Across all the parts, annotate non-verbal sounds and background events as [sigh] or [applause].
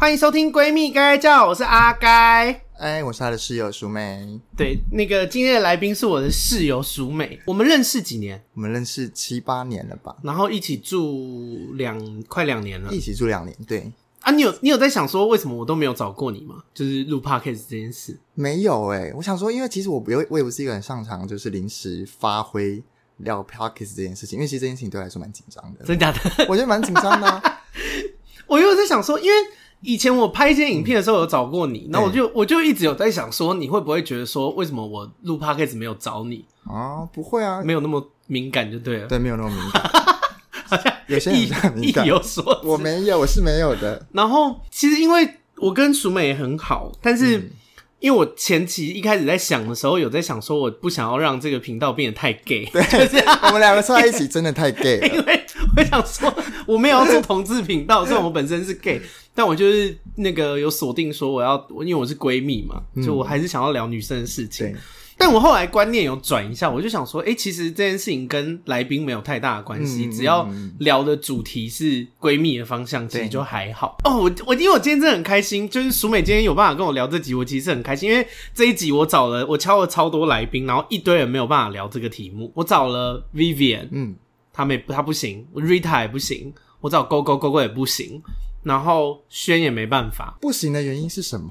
欢迎收听《闺蜜该该叫》，我是阿该，哎，我是他的室友淑美。对，那个今天的来宾是我的室友淑美，我们认识几年？我们认识七八年了吧？然后一起住两快两年了，一起住两年。对啊，你有你有在想说为什么我都没有找过你吗？就是录 Podcast 这件事，没有哎、欸。我想说，因为其实我不，我也不是一个很擅长，就是临时发挥聊 Podcast 这件事情，因为其实这件事情对我来说蛮紧张的。真的假的？我觉得蛮紧张的、啊。[laughs] 我又在想说，因为。以前我拍一些影片的时候有找过你，那、嗯、我就我就一直有在想说，你会不会觉得说，为什么我录 Podcast 没有找你啊？不会啊，没有那么敏感就对了。对，没有那么敏感，[laughs] 好像有些人很敏感。有所我没有，我是没有的。然后其实因为我跟淑美也很好，但是因为我前期一开始在想的时候，有在想说，我不想要让这个频道变得太 gay。对，就是、我们两个在一起真的太 gay 了。[laughs] 因为我想说，我没有要做同志频道，虽然我本身是 gay。但我就是那个有锁定说我要，因为我是闺蜜嘛，嗯，就我还是想要聊女生的事情。但我后来观念有转一下，我就想说，哎，欸，其实这件事情跟来宾没有太大的关系，嗯，只要聊的主题是闺蜜的方向，其实就还好。哦，我我因为我今天真的很开心，就是淑美今天有办法跟我聊这集，我其实很开心，因为这一集我找了我敲了超多来宾，然后一堆人没有办法聊这个题目。我找了 Vivian，嗯，他没他不行，Rita 也不行，我找 GoGo GoGo 也不行。然后轩也没办法，不行的原因是什么？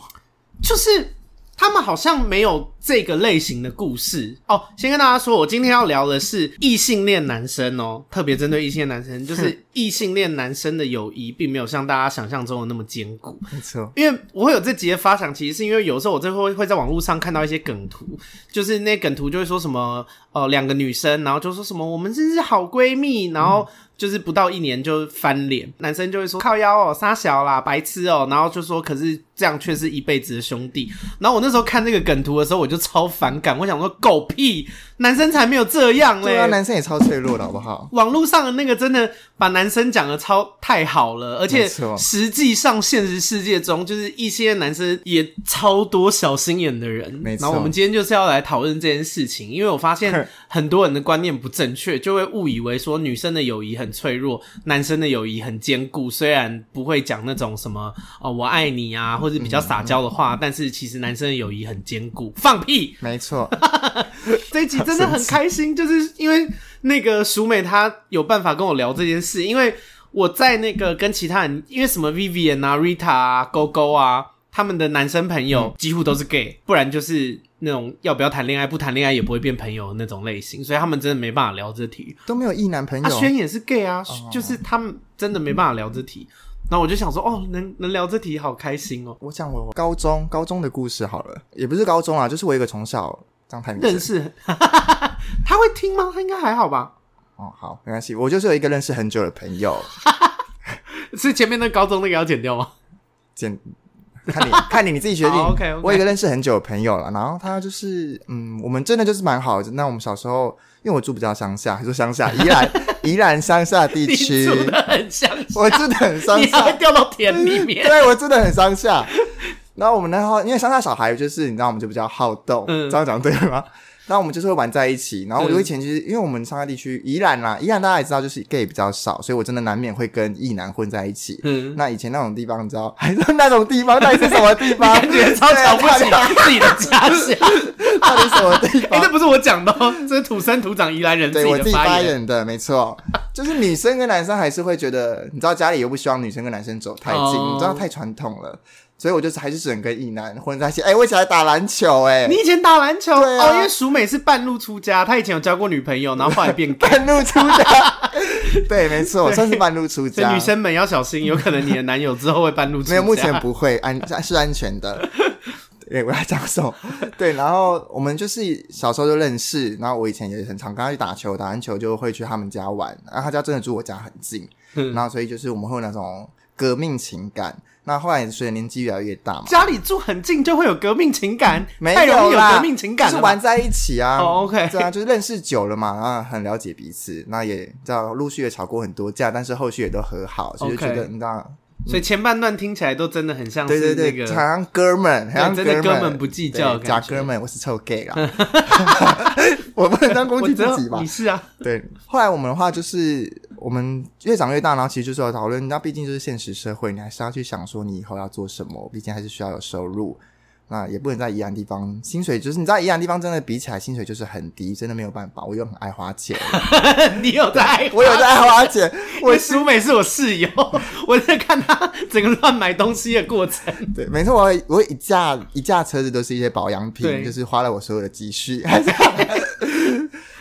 就是他们好像没有这个类型的故事哦。先跟大家说，我今天要聊的是异性恋男生哦，特别针对异性恋男生，[laughs] 就是异性恋男生的友谊并没有像大家想象中的那么坚固。没错，因为我会有这集的发想，其实是因为有时候我最后会在网络上看到一些梗图，就是那梗图就会说什么呃两个女生，然后就说什么我们真是好闺蜜，然后。就是不到一年就翻脸，男生就会说靠腰哦，杀小啦，白痴哦，然后就说可是这样却是一辈子的兄弟。然后我那时候看这个梗图的时候，我就超反感，我想说狗屁，男生才没有这样嘞。对啊，男生也超脆弱的好不好？[laughs] 网络上的那个真的把男生讲的超太好了，而且实际上现实世界中就是一些男生也超多小心眼的人。没错。然后我们今天就是要来讨论这件事情，因为我发现很多人的观念不正确，就会误以为说女生的友谊很。很脆弱，男生的友谊很坚固。虽然不会讲那种什么哦“我爱你”啊，或者比较撒娇的话，嗯，但是其实男生的友谊很坚固。放屁，没错。[laughs] 这一集真的很开心，就是因为那个淑美她有办法跟我聊这件事。因为我在那个跟其他人，因为什么 Vivian 啊、Rita 啊、GoGo 啊，他们的男生朋友几乎都是 gay，不然就是。那种要不要谈恋爱，不谈恋爱也不会变朋友的那种类型，所以他们真的没办法聊这题，都没有异男朋友。阿轩也是 gay 啊，oh. 就是他们真的没办法聊这题。那、嗯、我就想说，哦，能能聊这题，好开心哦。我讲我高中高中的故事好了，也不是高中啊，就是我一个从小张太认识，[laughs] 他会听吗？他应该还好吧？哦，好，没关系，我就是有一个认识很久的朋友，[laughs] 是前面那高中那个要剪掉吗？剪。看你，[laughs] 看你，你自己决定。Oh, okay, okay. 我有一个认识很久的朋友了，然后他就是，嗯，我们真的就是蛮好的。那我们小时候，因为我住比较乡下，还是乡下，宜兰，[laughs] 宜兰乡下地区，住的很乡下，我住的很乡下，你还会掉到田里面。[laughs] 对，我住的很乡下。然后我们那时候，因为乡下小孩就是，你知道，我们就比较好动，嗯，这样讲对吗？然后我们就是会玩在一起，然后我以前其实、嗯、因为我们上海地区宜兰啦，宜兰大家也知道就是 gay 比较少，所以我真的难免会跟异男混在一起。嗯，那以前那种地方你知道，还是那种地方到底是什么地方？[laughs] 感觉超瞧不起自己的家乡，到底什么地方？哎、欸，这不是我讲的哦，这是土生土长宜兰人对，我自己发言的，没错。就是女生跟男生还是会觉得，你知道家里又不希望女生跟男生走太近，哦、你知道太传统了。所以我就是还是只能跟异男混在一起。哎、欸，我以前还打篮球、欸，哎，你以前打篮球？对、啊、哦，因为淑美是半路出家，她以前有交过女朋友，然后后来变 [laughs] 半路出家。[laughs] 对，没错，算是半路出家。女生们要小心，有可能你的男友之后会半路出家。没有，目前不会，安是安全的。对，我要这样说。[laughs] 对，然后我们就是小时候就认识，然后我以前也很常跟他去打球，打完球就会去他们家玩，然后他家真的住我家很近，嗯、然后所以就是我们会有那种革命情感。那后来随着年纪越来越大嘛，家里住很近就会有革命情感，没有啦，有革命情感，是玩在一起啊。哦，OK，[laughs] 对啊，就是认识久了嘛，然后很了解彼此，那也知道陆续也吵过很多架，但是后续也都和好，所以就觉得你知道，所以前半段听起来都真的很像是对对对，好像哥们，好像真的哥们不计较，假哥们，我是臭 gay 啦，[laughs] [laughs] 我不能当工具自己吧？你是啊，对。后来我们的话就是。我们越长越大，然后其实就是要讨论，那毕竟就是现实社会，你还是要去想说你以后要做什么，毕竟还是需要有收入。那也不能在宜兰地方，薪水就是你知道，宜兰地方真的比起来，薪水就是很低，真的没有办法。我又很爱花钱，[laughs] 你有在？[laughs] 我有在爱花钱。我苏美是我室友，我在看他整个乱买东西的过程。[laughs] 对，没错，我我一架一架车子都是一些保养品，就是花了我所有的积蓄。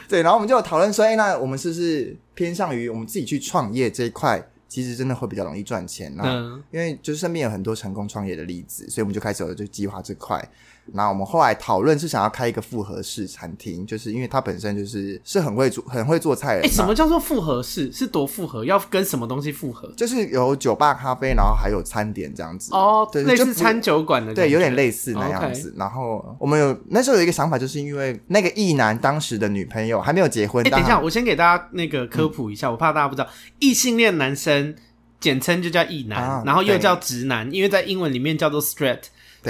对，然后我们就有讨论说，哎，那我们是不是偏向于我们自己去创业这一块？其实真的会比较容易赚钱，那因为就是身边有很多成功创业的例子，所以我们就开始有就计划这块。那我们后来讨论是想要开一个复合式餐厅，就是因为它本身就是是很会做很会做菜的。哎、欸，什么叫做复合式？是多复合？要跟什么东西复合？就是有酒吧、咖啡，然后还有餐点这样子。哦，对，类似餐酒馆的。对，有点类似那样子。然后我们有那时候有一个想法，就是因为那个异男当时的女朋友还没有结婚。哎、欸，等一下，我先给大家那个科普一下，嗯、我怕大家不知道，异性恋男生简称就叫异男，啊、然后又叫直男，因为在英文里面叫做 straight。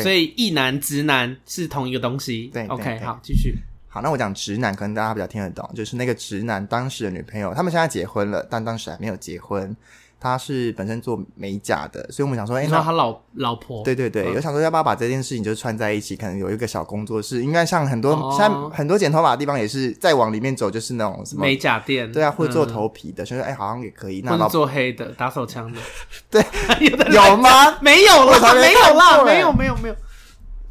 所以，异男、直男是同一个东西。对，OK，好，继续。好，那我讲直男，可能大家比较听得懂，就是那个直男当时的女朋友，他们现在结婚了，但当时还没有结婚。他是本身做美甲的，所以我们想说，哎、欸，那他老老婆，对对对，有、嗯、想说要不要把这件事情就串在一起，可能有一个小工作室，应该像很多、哦、像很多剪头发的地方也是再往里面走，就是那种什么美甲店，对啊，会做头皮的，所以说哎，好像也可以，那做黑的，打手枪的，[laughs] 对，[laughs] 有吗？没有了，没有啦，没有，没有，没有。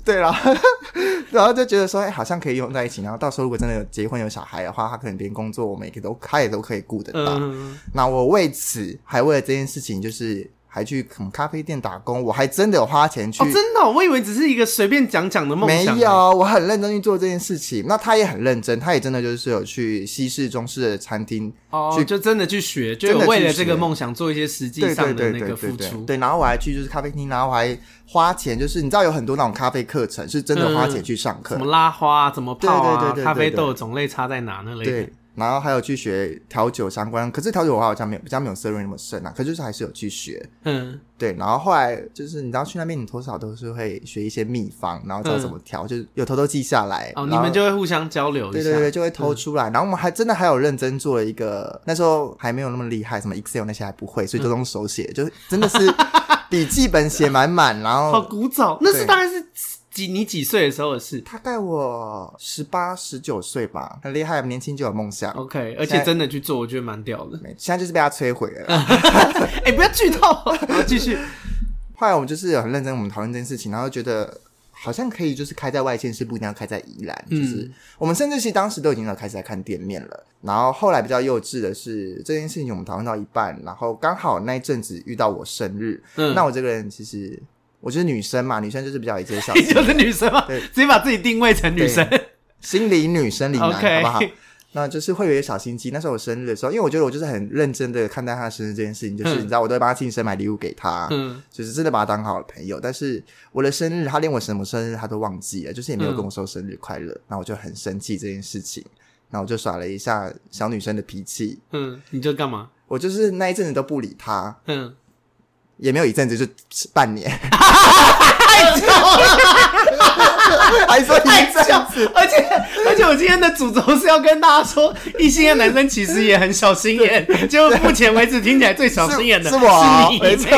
对了，[laughs] 然后就觉得说，哎，好像可以用在一起。然后到时候如果真的有结婚有小孩的话，他可能连工作，我们也都他也都可以顾得到。嗯、那我为此还为了这件事情，就是。还去咖啡店打工，我还真的有花钱去。哦，真的，哦，我以为只是一个随便讲讲的梦想。没有，我很认真去做这件事情。那他也很认真，他也真的就是有去西式、中式的餐厅，哦，去就真的去学，就为了这个梦想做一些实际上的那个付出。对，然后我还去就是咖啡厅，然后我还花钱，就是你知道有很多那种咖啡课程是真的花钱去上课，怎、嗯、么拉花，怎么泡啊，咖啡豆种类差在哪那类的。对然后还有去学调酒相关，可是调酒的话好像没有比较没有 Sir 那么深啊，可是就是还是有去学。嗯，对。然后后来就是你知道去那边，你多少都是会学一些秘方，然后知道怎么调，嗯、就是有偷偷记下来。哦，你们就会互相交流一下。对对对，就会偷出来。嗯、然后我们还真的还有认真做了一个，那时候还没有那么厉害，什么 Excel 那些还不会，所以都用手写，嗯、就真的是 [laughs] 笔记本写满满，然后好古早，那是大概是。几你几岁的时候的事？大概我十八十九岁吧，很厉害，年轻就有梦想。OK，而且真的去做，我觉得蛮屌的。现在就是被他摧毁了。[laughs] 哎、欸，不要剧透，[laughs] 继续。后来我们就是很认真，我们讨论这件事情，然后觉得好像可以，就是开在外县市，不一定要开在宜兰。就是我们甚至是当时都已经有开始在看店面了。然后后来比较幼稚的是这件事情，我们讨论到一半，然后刚好那一阵子遇到我生日。嗯，那我这个人其实。我就是女生嘛，女生就是比较一些小 [laughs] 心，就是女生嘛，对，直接把自己定位成女生，心理女生理男.好不好？那就是会有一些小心机。那时候我生日的时候，因为我觉得我就是很认真的看待他生日这件事情，就是你知道，我都会帮他庆生，买礼物给他，嗯，就是真的把他当好的朋友。但是我的生日，他连我什么生日他都忘记了，就是也没有跟我说生日快乐。那、嗯、我就很生气这件事情，那我就耍了一下小女生的脾气。嗯，你就干嘛？我就是那一阵子都不理他。嗯。也没有一阵子，就半年，太久了，还说一阵子，而且而且我今天的主轴是要跟大家说，异性的男生其实也很小心眼，就目前为止听起来最小心眼的是，是我、哦，是你。没错。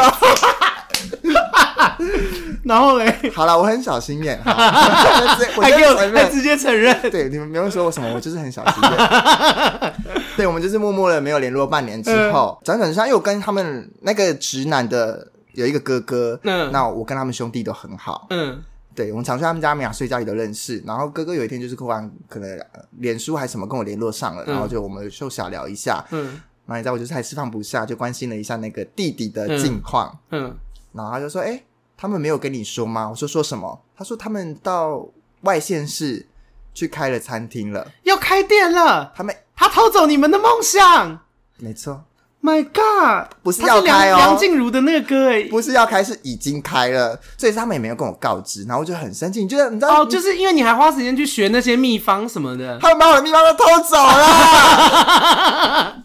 [laughs] 然后嘞，好了，我很小心眼，[laughs] 还给我还直接承认，对，你们不用说我什么，我就是很小心眼。[laughs] 对，我们就是默默的没有联络半年之后，辗转身，因为我跟他们那个直男的有一个哥哥，嗯，那我跟他们兄弟都很好，嗯，对，我们常去他们家，他们俩睡觉也都认识。然后哥哥有一天就是突然可能脸书还什么跟我联络上了，然后就我们就小聊一下，嗯，然后你知道我就是还是放不下，就关心了一下那个弟弟的近况，嗯，然后他就说，哎。他们没有跟你说吗？我说说什么？他说他们到外县市去开了餐厅了，要开店了。他们他偷走你们的梦想，没错。My God，不是要开哦，梁静茹的那个歌诶，不是要开，是已经开了。所以他们也没有跟我告知，然后我就很生气。你觉得你知道？哦，就是因为你还花时间去学那些秘方什么的，他们把我的秘方都偷走了。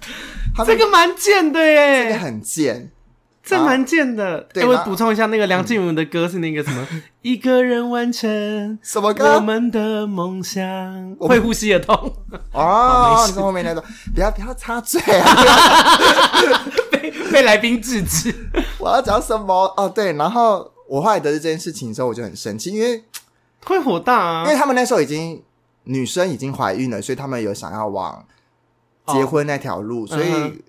[laughs] 这个蛮贱的耶，这个很贱。这蛮贱的。对，我补充一下，那个梁静茹的歌是那个什么？[laughs] 一个人完成什么歌？我们的梦想，会呼吸的痛。哦，[laughs] 你说后面那种，不要不要插嘴啊！[laughs] 被被来宾制止。我要讲什么？哦，对，然后我后来得知这件事情之后，我就很生气，因为会火大啊，因为他们那时候已经女生已经怀孕了，所以他们有想要往结婚那条路，所以。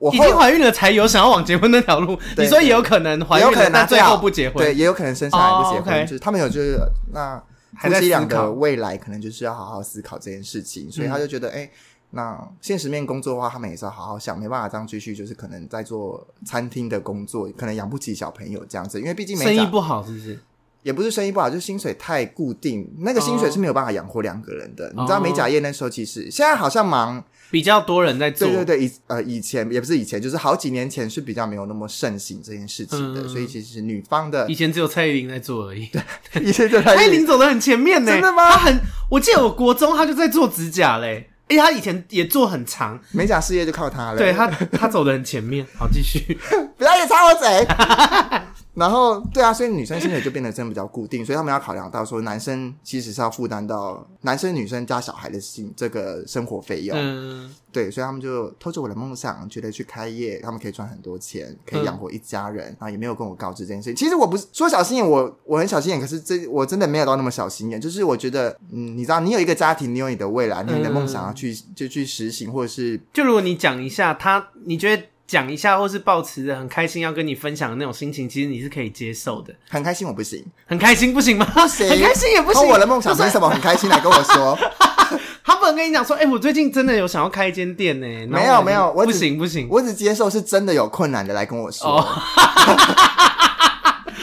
我已经怀孕了才有想要往结婚那条路，你说也有可能怀孕了，但最后不结婚，对，也有可能生下来不结婚，就是他们有就是那夫妻俩的未来可能就是要好好思考这件事情，所以他就觉得，哎，那现实面工作的话，他们也是要好好想，没办法这样继续，就是可能在做餐厅的工作，可能养不起小朋友这样子，因为毕竟生意不好，是不是？也不是生意不好，就是薪水太固定，那个薪水是没有办法养活两个人的。你知道美甲业那时候其实现在好像忙。比较多人在做，对对对，以呃以前也不是以前，就是好几年前是比较没有那么盛行这件事情的，嗯、所以其实女方的以前只有蔡依林在做而已。[laughs] 对，以前就蔡蔡依林走的很前面呢，真的吗？她很，我记得我国中她就在做指甲嘞，而且她以前也做很长，美甲事业就靠她了。对她，她走的很前面。好，继续，[laughs] 不要也插我嘴。[laughs] 然后，对啊，所以女生薪水就变得真的比较固定，所以他们要考量到说，男生其实是要负担到男生女生加小孩的薪这个生活费用。嗯，对，所以他们就偷着我的梦想，觉得去开业，他们可以赚很多钱，可以养活一家人，嗯、然后也没有跟我告知这件事情。其实我不是说小心眼，我我很小心眼，可是这我真的没有到那么小心眼。就是我觉得，嗯，你知道，你有一个家庭，你有你的未来，你有你的梦想要去就去实行，或者是就如果你讲一下他，你觉得。讲一下，或是抱持着很开心要跟你分享的那种心情，其实你是可以接受的。很开心我不行，很开心不行吗？不行，很开心也不行。我的梦想是什么？很开心来跟我说。[laughs] 他不能跟你讲说，哎、欸，我最近真的有想要开一间店呢。[laughs] 没有没有，我不行不行，我只接受是真的有困难的来跟我说。Oh. [laughs]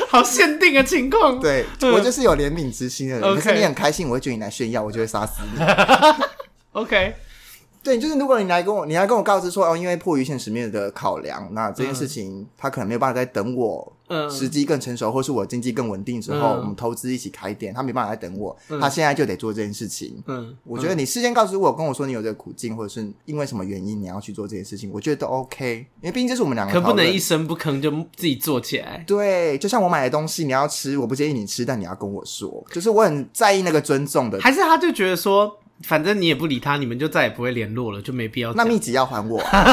好限定的情况，对，我就是有怜悯之心的人。可是你很开心，我会觉得你来炫耀，我就会杀死你。OK。对，就是如果你来跟我，你来跟我告知说哦，因为迫于现实面的考量，那这件事情他可能没有办法再等我，嗯，时机更成熟，或是我经济更稳定之后，我们投资一起开店，他没办法再等我，他现在就得做这件事情。嗯，我觉得你事先告诉我，跟我说你有这个苦境，或者是因为什么原因你要去做这件事情，我觉得都 OK，因为毕竟这是我们两个，可不能一声不吭就自己做起来。对，就像我买的东西你要吃，我不建议你吃，但你要跟我说，就是我很在意那个尊重的。还是他就觉得说。反正你也不理他，你们就再也不会联络了，就没必要。那秘籍要还我，[laughs] 还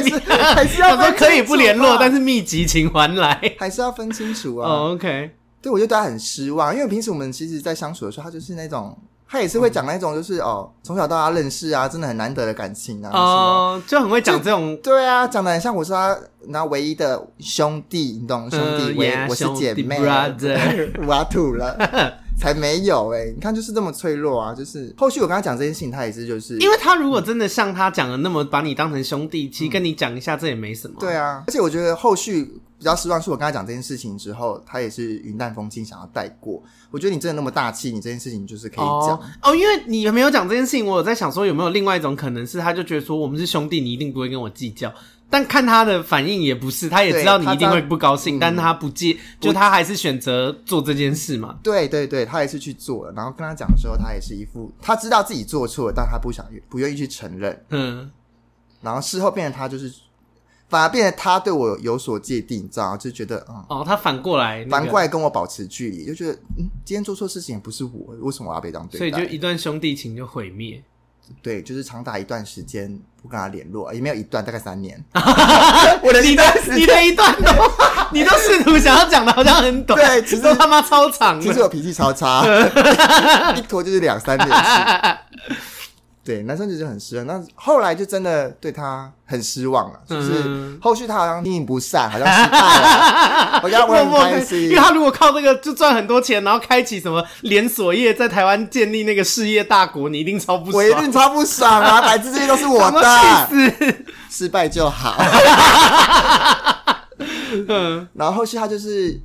是还是要说可以不联络，但是秘籍请还来，还是要分清楚啊。Oh, OK，对，我就对他很失望，因为平时我们其实，在相处的时候，他就是那种，他也是会讲那种，就是、嗯、哦，从小到大认识啊，真的很难得的感情啊，哦，uh, 就很会讲这种，对啊，讲的很像我是他那唯一的兄弟，你懂兄弟，我、uh, yeah, 我是姐妹 [laughs] 我要吐了。[laughs] 才没有哎、欸！你看，就是这么脆弱啊！就是后续我跟他讲这件事情，他也是就是，因为他如果真的像他讲的那么把你当成兄弟，其实跟你讲一下这也没什么。对啊，而且我觉得后续比较失望是我跟他讲这件事情之后，他也是云淡风轻想要带过。我觉得你真的那么大气，你这件事情就是可以讲哦，哦。因为你有没有讲这件事情，我有在想说有没有另外一种可能是，他就觉得说我们是兄弟，你一定不会跟我计较。但看他的反应也不是，他也知道你一定会不高兴，但他不介，嗯、就他还是选择做这件事嘛。对对对，他还是去做了。然后跟他讲的时候，他也是一副他知道自己做错了，但他不想不愿意去承认。嗯。然后事后变成他就是，反而变得他对我有所芥蒂，你知道吗？就觉得嗯。哦，他反过来、那个，反过来跟我保持距离，就觉得嗯，今天做错事情也不是我，为什么我要被这样对待？所以就一段兄弟情就毁灭。对，就是长达一段时间不跟他联络，也没有一段，大概三年。[laughs] 我的一段你的一段都，[laughs] 你都试图想要讲的好像很短，对，其实都他妈超长。其实我脾气超差，[laughs] 一拖就是两三年。对，男生就是很失望。那后来就真的对他很失望了，就是后续他好像经营不善，好像失败了。[laughs] 我觉得我很开心，因为他如果靠这个就赚很多钱，然后开启什么连锁业，在台湾建立那个事业大国，你一定超不爽。我一定超不爽啊！来自这些都是我的，[laughs] 失败就好。[laughs] 嗯，然后后续他就是。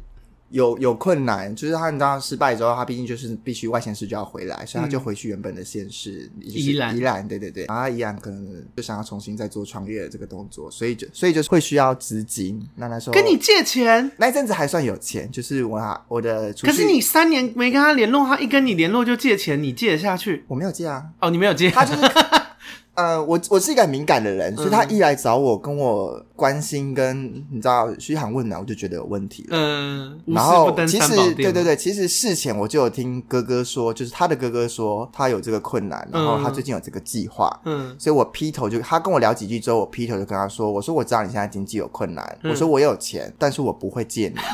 有有困难，就是他你知道失败之后，他毕竟就是必须外县市就要回来，所以他就回去原本的县市，嗯就是、宜兰，宜兰，对对对，然后他宜兰可能就想要重新再做创业的这个动作，所以就所以就会需要资金。那那时候跟你借钱，那一阵子还算有钱，就是我我的，可是你三年没跟他联络，他一跟你联络就借钱，你借得下去？我没有借啊，哦，你没有借，他就是。[laughs] 呃，我我是一个很敏感的人，所以他一来找我跟我关心跟你知道嘘寒问暖，我就觉得有问题了。嗯，然后其实对对对，其实事前我就有听哥哥说，就是他的哥哥说他有这个困难，然后他最近有这个计划。嗯，所以我劈头就他跟我聊几句之后，我劈头就跟他说，我说我知道你现在经济有困难，我说我有钱，但是我不会借你。[laughs]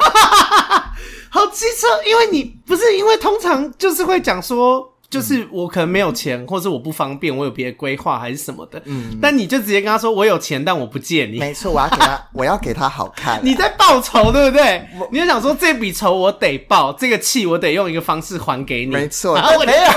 好机车，因为你不是因为通常就是会讲说。就是我可能没有钱，或者我不方便，我有别的规划还是什么的。嗯，但你就直接跟他说我有钱，但我不借你。没错，我要给他，[laughs] 我要给他好看。你在报仇，对不对？你就想说这笔仇我得报，这个气我得用一个方式还给你。没错，我没有，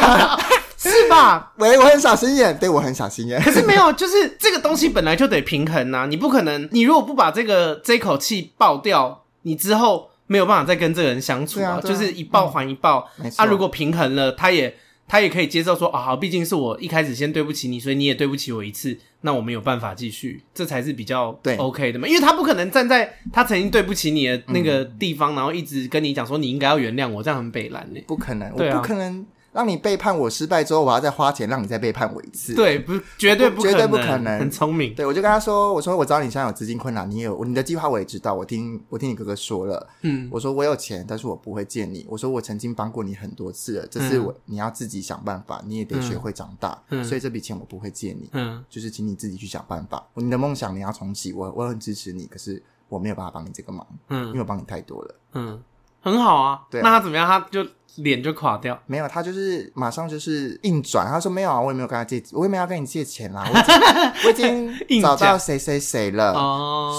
[laughs] 是吧？喂，我很小心眼，对我很小心眼。可是没有，就是这个东西本来就得平衡呐，你不可能，你如果不把这个这口气爆掉，你之后没有办法再跟这个人相处啊。啊啊就是一报还一报，嗯、啊，如果平衡了，他也。他也可以接受说啊，好，毕竟是我一开始先对不起你，所以你也对不起我一次，那我们有办法继续，这才是比较对 OK 的嘛。因为他不可能站在他曾经对不起你的那个地方，嗯、然后一直跟你讲说你应该要原谅我，这样很北蓝呢。不可能，我不可能。让你背叛我失败之后，我要再花钱让你再背叛我一次。对，不，绝对不可能，绝对不可能。很聪明。对，我就跟他说：“我说我知道你现在有资金困难，你有你的计划，我也知道。我听我听你哥哥说了，嗯，我说我有钱，但是我不会借你。我说我曾经帮过你很多次了，这是我、嗯、你要自己想办法，你也得学会长大。嗯，所以这笔钱我不会借你。嗯，就是请你自己去想办法。你的梦想你要重启，我我很支持你，可是我没有办法帮你这个忙。嗯，因为我帮你太多了。嗯，很好啊。对啊，那他怎么样？他就。脸就垮掉，没有，他就是马上就是硬转，他说没有啊，我也没有跟他借，我也没有要跟你借钱啦，我 [laughs] 我已经找到谁谁谁了，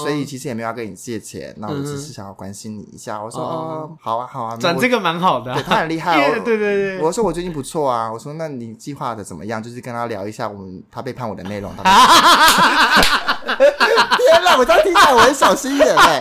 所以其实也没有要跟你借钱，那我只是想要关心你一下。我说哦，好啊好啊，转这个蛮好的，他很厉害哦，[laughs] 对对对，我说我最近不错啊，我说那你计划的怎么样？就是跟他聊一下我们他背叛我的内容。他 [laughs] 天哪，我这样听起来我很小心眼哎。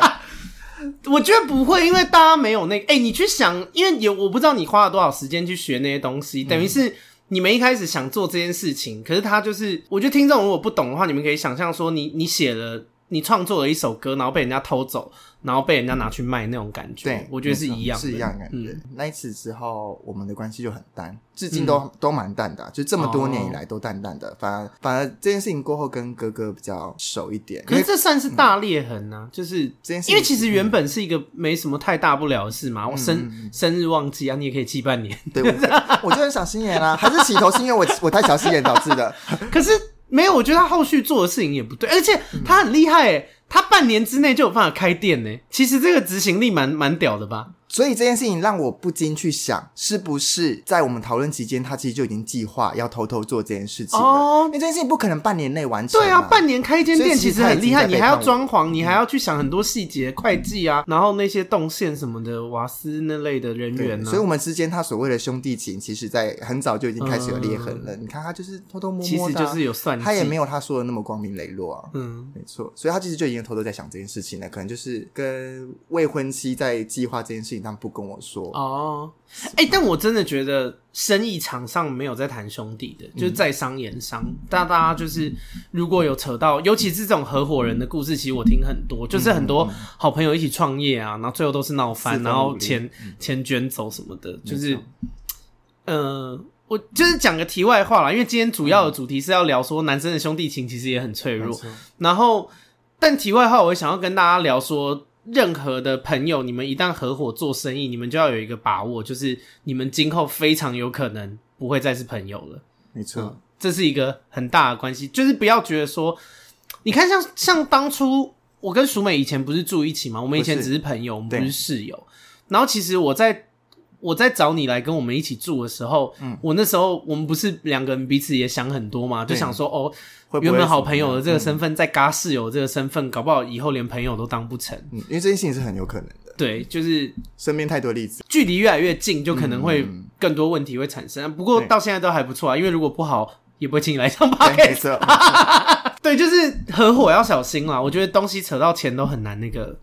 我觉得不会，因为大家没有那个。哎、你去想，因为有我不知道你花了多少时间去学那些东西，等于是你们一开始想做这件事情，可是他就是，我觉得听众如果不懂的话，你们可以想象说，你你写了，你创作了一首歌，然后被人家偷走。然后被人家拿去卖那种感觉，对，我觉得是一样，是一样的感觉。那一次之后，我们的关系就很淡，至今都都蛮淡的，就这么多年以来都淡淡的。反而反而这件事情过后，跟哥哥比较熟一点。可是这算是大裂痕呢？就是这件事，因为其实原本是一个没什么太大不了的事嘛。我生生日忘记啊，你也可以记半年。对，[laughs] 我就很小心眼啊，还是起头是因为我 [laughs] 我太小心眼导致的。可是没有，我觉得他后续做的事情也不对，而且他很厉害诶他半年之内就有办法开店呢，其实这个执行力蛮蛮屌的吧。所以这件事情让我不禁去想，是不是在我们讨论期间，他其实就已经计划要偷偷做这件事情了？哦，因为这件事情不可能半年内完成。对啊，半年开一间店其实很厉害，你还要装潢，你还要去想很多细节、会计啊，然后那些动线什么的，瓦斯那类的人员。所以我们之间他所谓的兄弟情，其实在很早就已经开始有裂痕了。你看他就是偷偷摸摸，其实就是有算计，他也没有他说的那么光明磊落啊。嗯，没错，所以他其实就已经偷偷在想这件事情了，可能就是跟未婚妻在计划这件事情，不跟我说。哦，哎、欸，但我真的觉得生意场上没有在谈兄弟的，就是在商言商。但大家就是如果有扯到，尤其是这种合伙人的故事，其实我听很多，就是很多好朋友一起创业啊，然后最后都是闹翻，然后钱钱卷走什么的。就是，呃，我就是讲个题外话啦，因为今天主要的主题是要聊说男生的兄弟情其实也很脆弱。然后，但题外话，我想要跟大家聊说。任何的朋友，你们一旦合伙做生意，你们就要有一个把握，就是你们今后非常有可能不会再是朋友了。没错，嗯，这是一个很大的关系，就是不要觉得说，你看像像当初我跟淑美以前不是住一起吗？我们以前只是朋友，我们不是室友。然后其实我在我在找你来跟我们一起住的时候，嗯，我那时候我们不是两个人彼此也想很多嘛，就想说哦。原本好朋友的这个身份，在嘎室友这个身份，搞不好以后连朋友都当不成。嗯，因为这件事情是很有可能的。对，就是身边太多例子，距离越来越近，就可能会更多问题会产生。不过到现在都还不错啊，因为如果不好，也不会请你来上班。没错，[laughs] 对，就是合伙要小心啦。我觉得东西扯到钱都很难那个。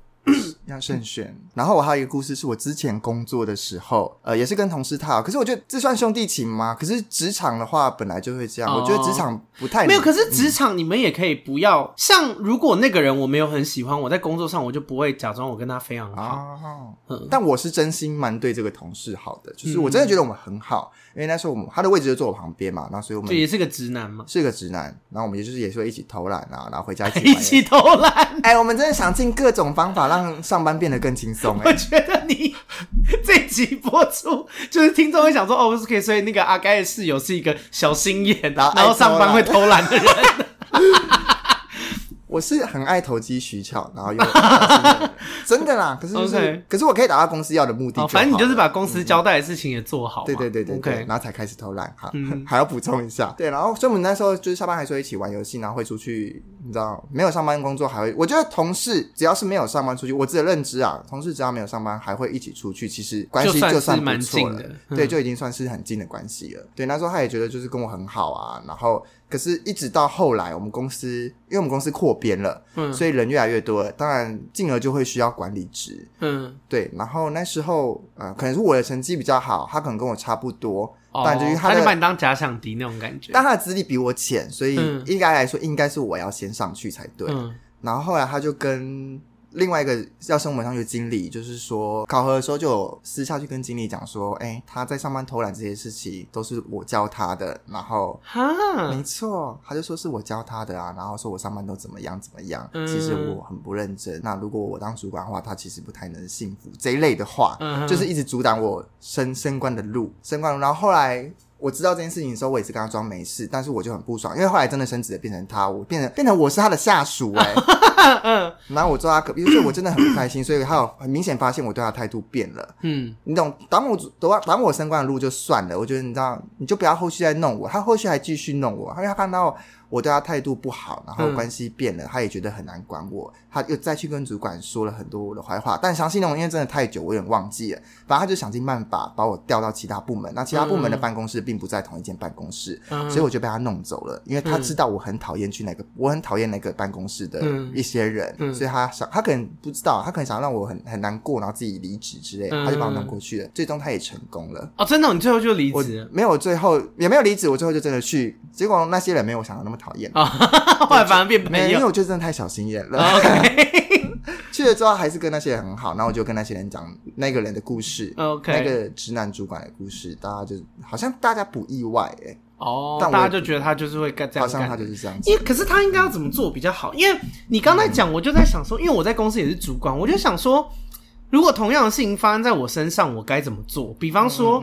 要慎选。然后我还有一个故事，是我之前工作的时候，呃，也是跟同事套，可是我觉得这算兄弟情吗？可是职场的话本来就会这样，哦、我觉得职场不太没有。可是职场你们也可以不要、嗯、像，如果那个人我没有很喜欢，我在工作上我就不会假装我跟他非常好。哦嗯、但我是真心蛮对这个同事好的，就是我真的觉得我们很好，嗯、因为那时候我们他的位置就坐我旁边嘛，那所以我们也是个直男嘛，是个直男，然后我们也就是也是会一起偷懒啊，然后回家一起 [laughs] 一起偷懒。哎、欸，我们真的想尽各种方法让上班变得更轻松。我觉得你这集播出，就是听众会想说，哦，OK，所以那个阿该的室友是一个小心眼，[laughs] 然后上班会偷懒的人。[laughs] 我是很爱投机取巧，然后又 [laughs] 真的啦。可是就是，Okay. 可是我可以达到公司要的目的。反正你就是把公司交代的事情也做好。对对对对对，然后才开始偷懒哈。[laughs] 还要补充一下，对，然后所以我们那时候就是下班还说一起玩游戏，然后会出去，你知道，没有上班工作还会。我觉得同事只要是没有上班出去，我自己的认知啊，同事只要没有上班还会一起出去，其实关系就算蛮近的。对，就已经算是很近的关系了。对，那时候他也觉得就是跟我很好啊，然后。可是，一直到后来，我们公司因为我们公司扩编了，嗯，所以人越来越多了，当然进而就会需要管理职，嗯，对。然后那时候，呃，可能是我的成绩比较好，他可能跟我差不多，哦，但就是他就把你当假想敌那种感觉。但他的资历比我浅，所以应该来说，应该是我要先上去才对。嗯，然后后来他就跟。另外一个要升我们上去的经理，就是说考核的时候就有私下去跟经理讲说，哎、欸，他在上班偷懒这些事情都是我教他的，然后，哈，没错，他就说是我教他的啊，然后说我上班都怎么样怎么样，嗯、其实我很不认真。那如果我当主管的话，他其实不太能幸福这一类的话，嗯、就是一直阻挡我升升官的路，升官。然后后来。我知道这件事情的时候，我也是跟他装没事，但是我就很不爽，因为后来真的升职了，变成他，我变成变成我是他的下属哎、欸，[laughs] 嗯，然后我坐他隔壁，所以我真的很不开心，所以他有很明显发现我对他态度变了，嗯，你懂，挡我挡挡我升官的路就算了，我觉得你知道，你就不要后续再弄我，他后续还继续弄我，因为他看到。我对他态度不好，然后关系变了，嗯、他也觉得很难管我，他又再去跟主管说了很多我的坏话。但详细内容因为真的太久，我有点忘记了。反正他就想尽办法把我调到其他部门，那其他部门的办公室并不在同一间办公室，嗯、所以我就被他弄走了。因为他知道我很讨厌去那个，我很讨厌那个办公室的一些人，嗯、所以他想，他可能不知道，他可能想让我很很难过，然后自己离职之类，他就把我弄过去了。最终他也成功了。哦，真的，你最后就离职？没有，最后也没有离职，我最后就真的去。结果那些人没有我想的那么讨厌。哦 [laughs] 后来反而变没有，因为我就真的太小心眼了。OK，[laughs] 去了之后还是跟那些人很好，然后我就跟那些人讲那个人的故事，OK，那个直男主管的故事，大家就好像大家不意外哎、欸，哦，但大家就觉得他就是会干这样，好像他就是这样子。因为可是他应该要怎么做比较好？因为你刚才讲，我就在想说，因为我在公司也是主管，我就想说，如果同样的事情发生在我身上，我该怎么做？比方说，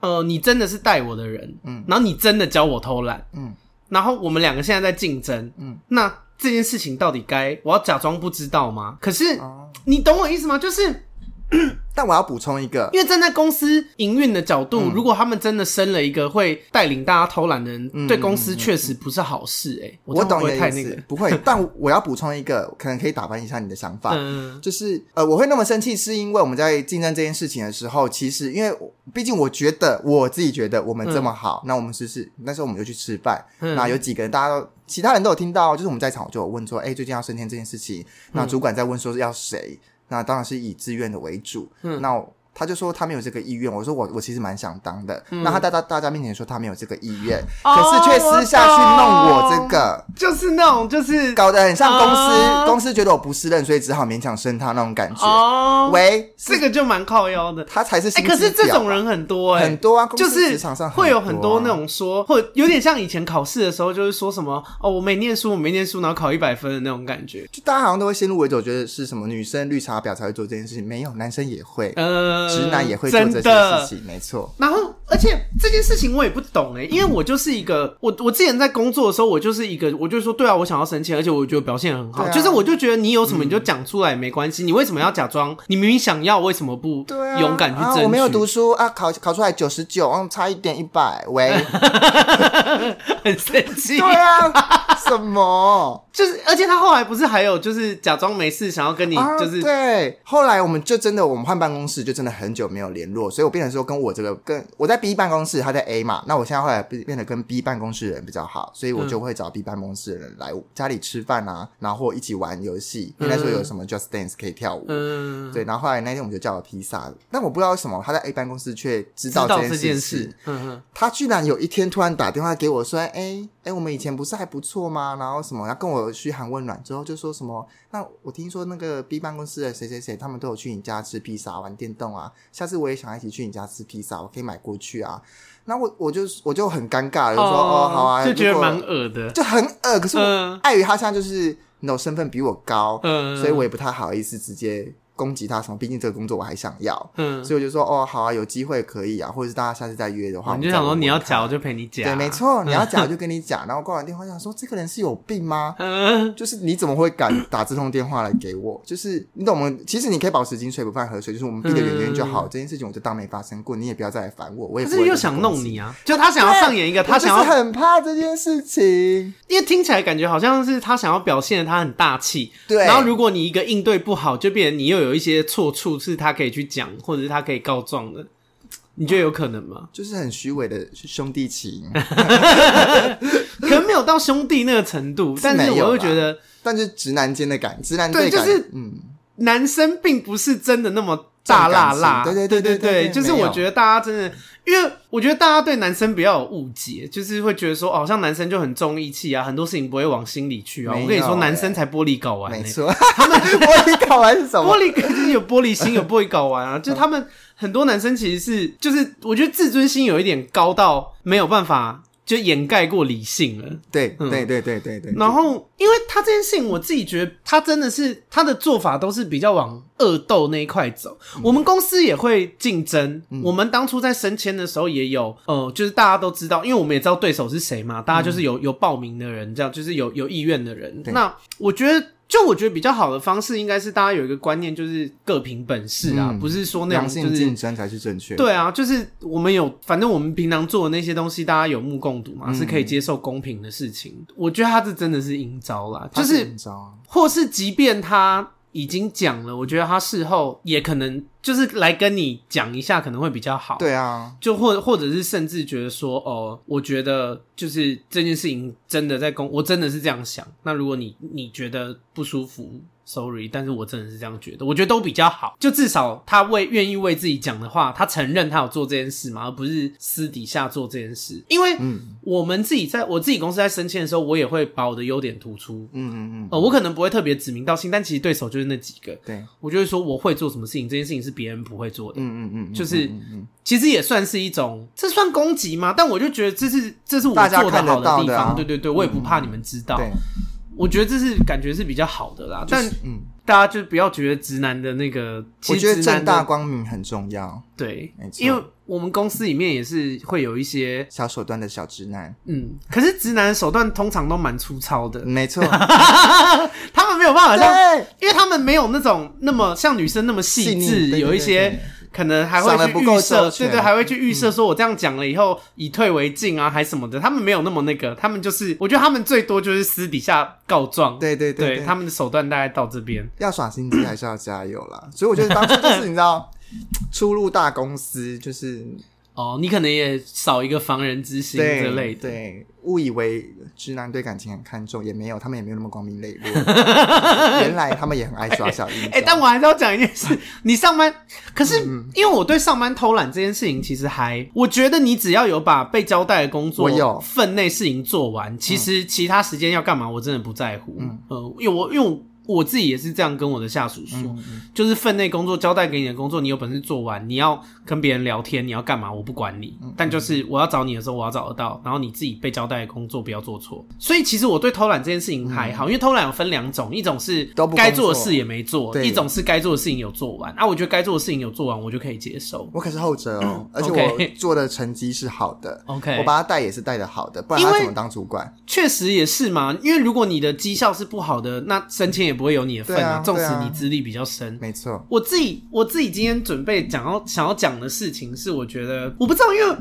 呃，你真的是带我的人，嗯，然后你真的教我偷懒，嗯。然后我们两个现在在竞争，嗯，那这件事情到底该我要假装不知道吗？可是、哦、你懂我意思吗？就是。[coughs] 但我要补充一个，因为站在公司营运的角度，嗯、如果他们真的生了一个会带领大家偷懒的人，嗯、对公司确实不是好事、欸。哎，我懂你的意思，不会。[laughs] 但我要补充一个，可能可以打翻一下你的想法，嗯、就是呃，我会那么生气，是因为我们在竞争这件事情的时候，其实因为毕竟我觉得我自己觉得我们这么好，嗯、那我们试试。那时候我们就去吃饭，嗯、那有几个人，大家都其他人都有听到，就是我们在场，我就有问说，哎、欸，最近要升迁这件事情，那主管在问说是要谁？那当然是以自愿的为主。嗯，那。他就说他没有这个意愿，我说我我其实蛮想当的。嗯、那他在大大家面前说他没有这个意愿，哦、可是却私下去弄我这个，就是那种就是搞得很像公司、哦、公司觉得我不适任，所以只好勉强升他那种感觉。哦，喂，这个就蛮靠腰的。他才是哎、欸，可是这种人很多哎、欸，很多啊，就是会有很多那种说，或有点像以前考试的时候，就是说什么哦，我没念书，我没念书，然后考一百分的那种感觉。就大家好像都会先入为主，觉得是什么女生绿茶婊才会做这件事情，没有，男生也会，呃，直男也会做。这件事情没错，然后而且这件事情我也不懂哎，因为我就是一个我我之前在工作的时候，我就是一个，我就说对啊，我想要生气，而且我觉得表现很好，就是我就觉得你有什么你就讲出来没关系，你为什么要假装？你明明想要，为什么不勇敢去争取？我没有读书啊，考考出来九十九，差一点一百，喂，[laughs] 很生气，对啊，什么？就是而且他后来不是还有就是假装没事，想要跟你就是对，后来我们就真的我们换办公室，就真的很久没有联络。所以我变成说，跟我这个跟我在 B 办公室，他在 A 嘛，那我现在后来变变得跟 B 办公室的人比较好，所以我就会找 B 办公室的人来家里吃饭啊，然后或一起玩游戏。应该说有什么 Just Dance 可以跳舞，嗯，对。然后后来那天我们就叫了披萨，但我不知道为什么他在 A 办公室却知道这件事，他居然有一天突然打电话给我说，哎。哎，我们以前不是还不错吗？然后什么，要跟我嘘寒问暖，之后就说什么？那我听说那个 B 办公室的谁谁谁，他们都有去你家吃披萨、玩电动啊。下次我也想一起去你家吃披萨，我可以买过去啊。那我我就我就很尴尬，就说哦，哦好啊，就觉得蛮恶的，就很恶。可是我碍于他现在就是那种身份比我高，嗯，所以我也不太好意思直接。攻击他什么？毕竟这个工作我还想要，嗯，所以我就说哦，好啊，有机会可以啊，或者是大家下次再约的话，你就想说你要讲，我就陪你讲，对，没错，你要讲我就跟你讲。然后挂完电话想说，这个人是有病吗？[laughs] 嗯，就是你怎么会敢打这通电话来给我？就是你懂吗？其实你可以保持金水不犯河水，就是我们避得远远就好。这件事情我就当没发生过，你也不要再来烦我。我也不是又想弄你啊？就他想要上演一个，他想要很怕这件事情，因为听起来感觉好像是他想要表现他很大气，对。然后如果你一个应对不好，就变成你又有一些错处。是他可以去讲，或者是他可以告状的，你觉得有可能吗？[laughs] 就是很虚伪的兄弟情，[laughs] [laughs] 可能没有到兄弟那个程度，但是我会觉得，但是直男间的感，直男对，就是嗯，男生并不是真的那么大辣辣，对对对对对，就是我觉得大家真的。因为我觉得大家对男生比较有误解，就是会觉得说，好像男生就很重义气啊，很多事情不会往心里去啊。我跟你说，男生才玻璃睾丸，没错，他 [laughs] 们 [laughs] 玻璃睾丸是什么？玻璃就是有玻璃心，有玻璃睾丸啊。就他们很多男生其实是，就是我觉得自尊心有一点高到没有办法。就掩盖过理性了，对，对，对，对，对，对。然后，因为他这件事情，我自己觉得他真的是他的做法都是比较往恶斗那一块走。我们公司也会竞争，我们当初在升迁的时候也有，呃，就是大家都知道，因为我们也知道对手是谁嘛，大家就是有有报名的人，这样就是有有意愿的人。那我觉得。就我觉得比较好的方式，应该是大家有一个观念，就是各凭本事啊，嗯、不是说那种就是竞争才是正确。对啊，就是我们有，反正我们平常做的那些东西，大家有目共睹嘛，嗯、是可以接受公平的事情。我觉得他这真的是阴招啦，就是阴招啊，或是即便他。已经讲了，我觉得他事后也可能就是来跟你讲一下，可能会比较好。对啊，就或或者是甚至觉得说，哦，我觉得就是这件事情真的在公，我真的是这样想。那如果你你觉得不舒服。Sorry，但是我真的是这样觉得，我觉得都比较好，就至少他为愿意为自己讲的话，他承认他有做这件事嘛，而不是私底下做这件事。因为我们自己在我自己公司在升迁的时候，我也会把我的优点突出，嗯嗯嗯，呃，我可能不会特别指名道姓，但其实对手就是那几个，对，我就会说我会做什么事情，这件事情是别人不会做的，嗯嗯嗯，就是其实也算是一种，这算攻击吗？但我就觉得这是这是我做的好的地方，对对对，我也不怕你们知道。我觉得这是感觉是比较好的啦，但嗯，大家就不要觉得直男的那个，我觉得正大光明很重要，对，没错，因为我们公司里面也是会有一些小手段的小直男，嗯，可是直男的手段通常都蛮粗糙的，没错，[laughs] 他们没有办法像，因为他们没有那种那么像女生那么细致，有一些。可能还会去预设，对对，还会去预设，说我这样讲了以后以退为进啊，还什么的。他们没有那么那个，他们就是，我觉得他们最多就是私底下告状。对对对，他们的手段大概到这边。要耍心机还是要加油啦。所以我觉得当初就是你知道，初入大公司就是。哦，你可能也少一个防人之心之类的，对，误以为直男对感情很看重，也没有，他们也没有那么光明磊落。[laughs] 原来他们也很爱耍小阴招。哎，但我还是要讲一件事，[laughs] 你上班，可是因为我对上班偷懒这件事情，其实还，我觉得你只要有把被交代的工作、分内事情做完，其实其他时间要干嘛，我真的不在乎。嗯，呃，因为我因为我。我自己也是这样跟我的下属说，嗯嗯、就是分内工作交代给你的工作，你有本事做完，你要跟别人聊天，你要干嘛，我不管你。嗯、但就是我要找你的时候，我要找得到，然后你自己被交代的工作不要做错。所以其实我对偷懒这件事情还好，嗯、因为偷懒有分两种，一种是该做的事也没做，一种是该做的事情有做完。啊，我觉得该做的事情有做完，我就可以接受。我可是后者哦，嗯、而且我做的成绩是好的。[laughs] OK，我把他带也是带的好的，不然他怎么当主管？确实也是嘛，因为如果你的绩效是不好的，那升迁也不会有你的份啊。纵使你资历比较深，没错。我自己我自己今天准备讲要想要讲的事情是，我觉得我不知道，因为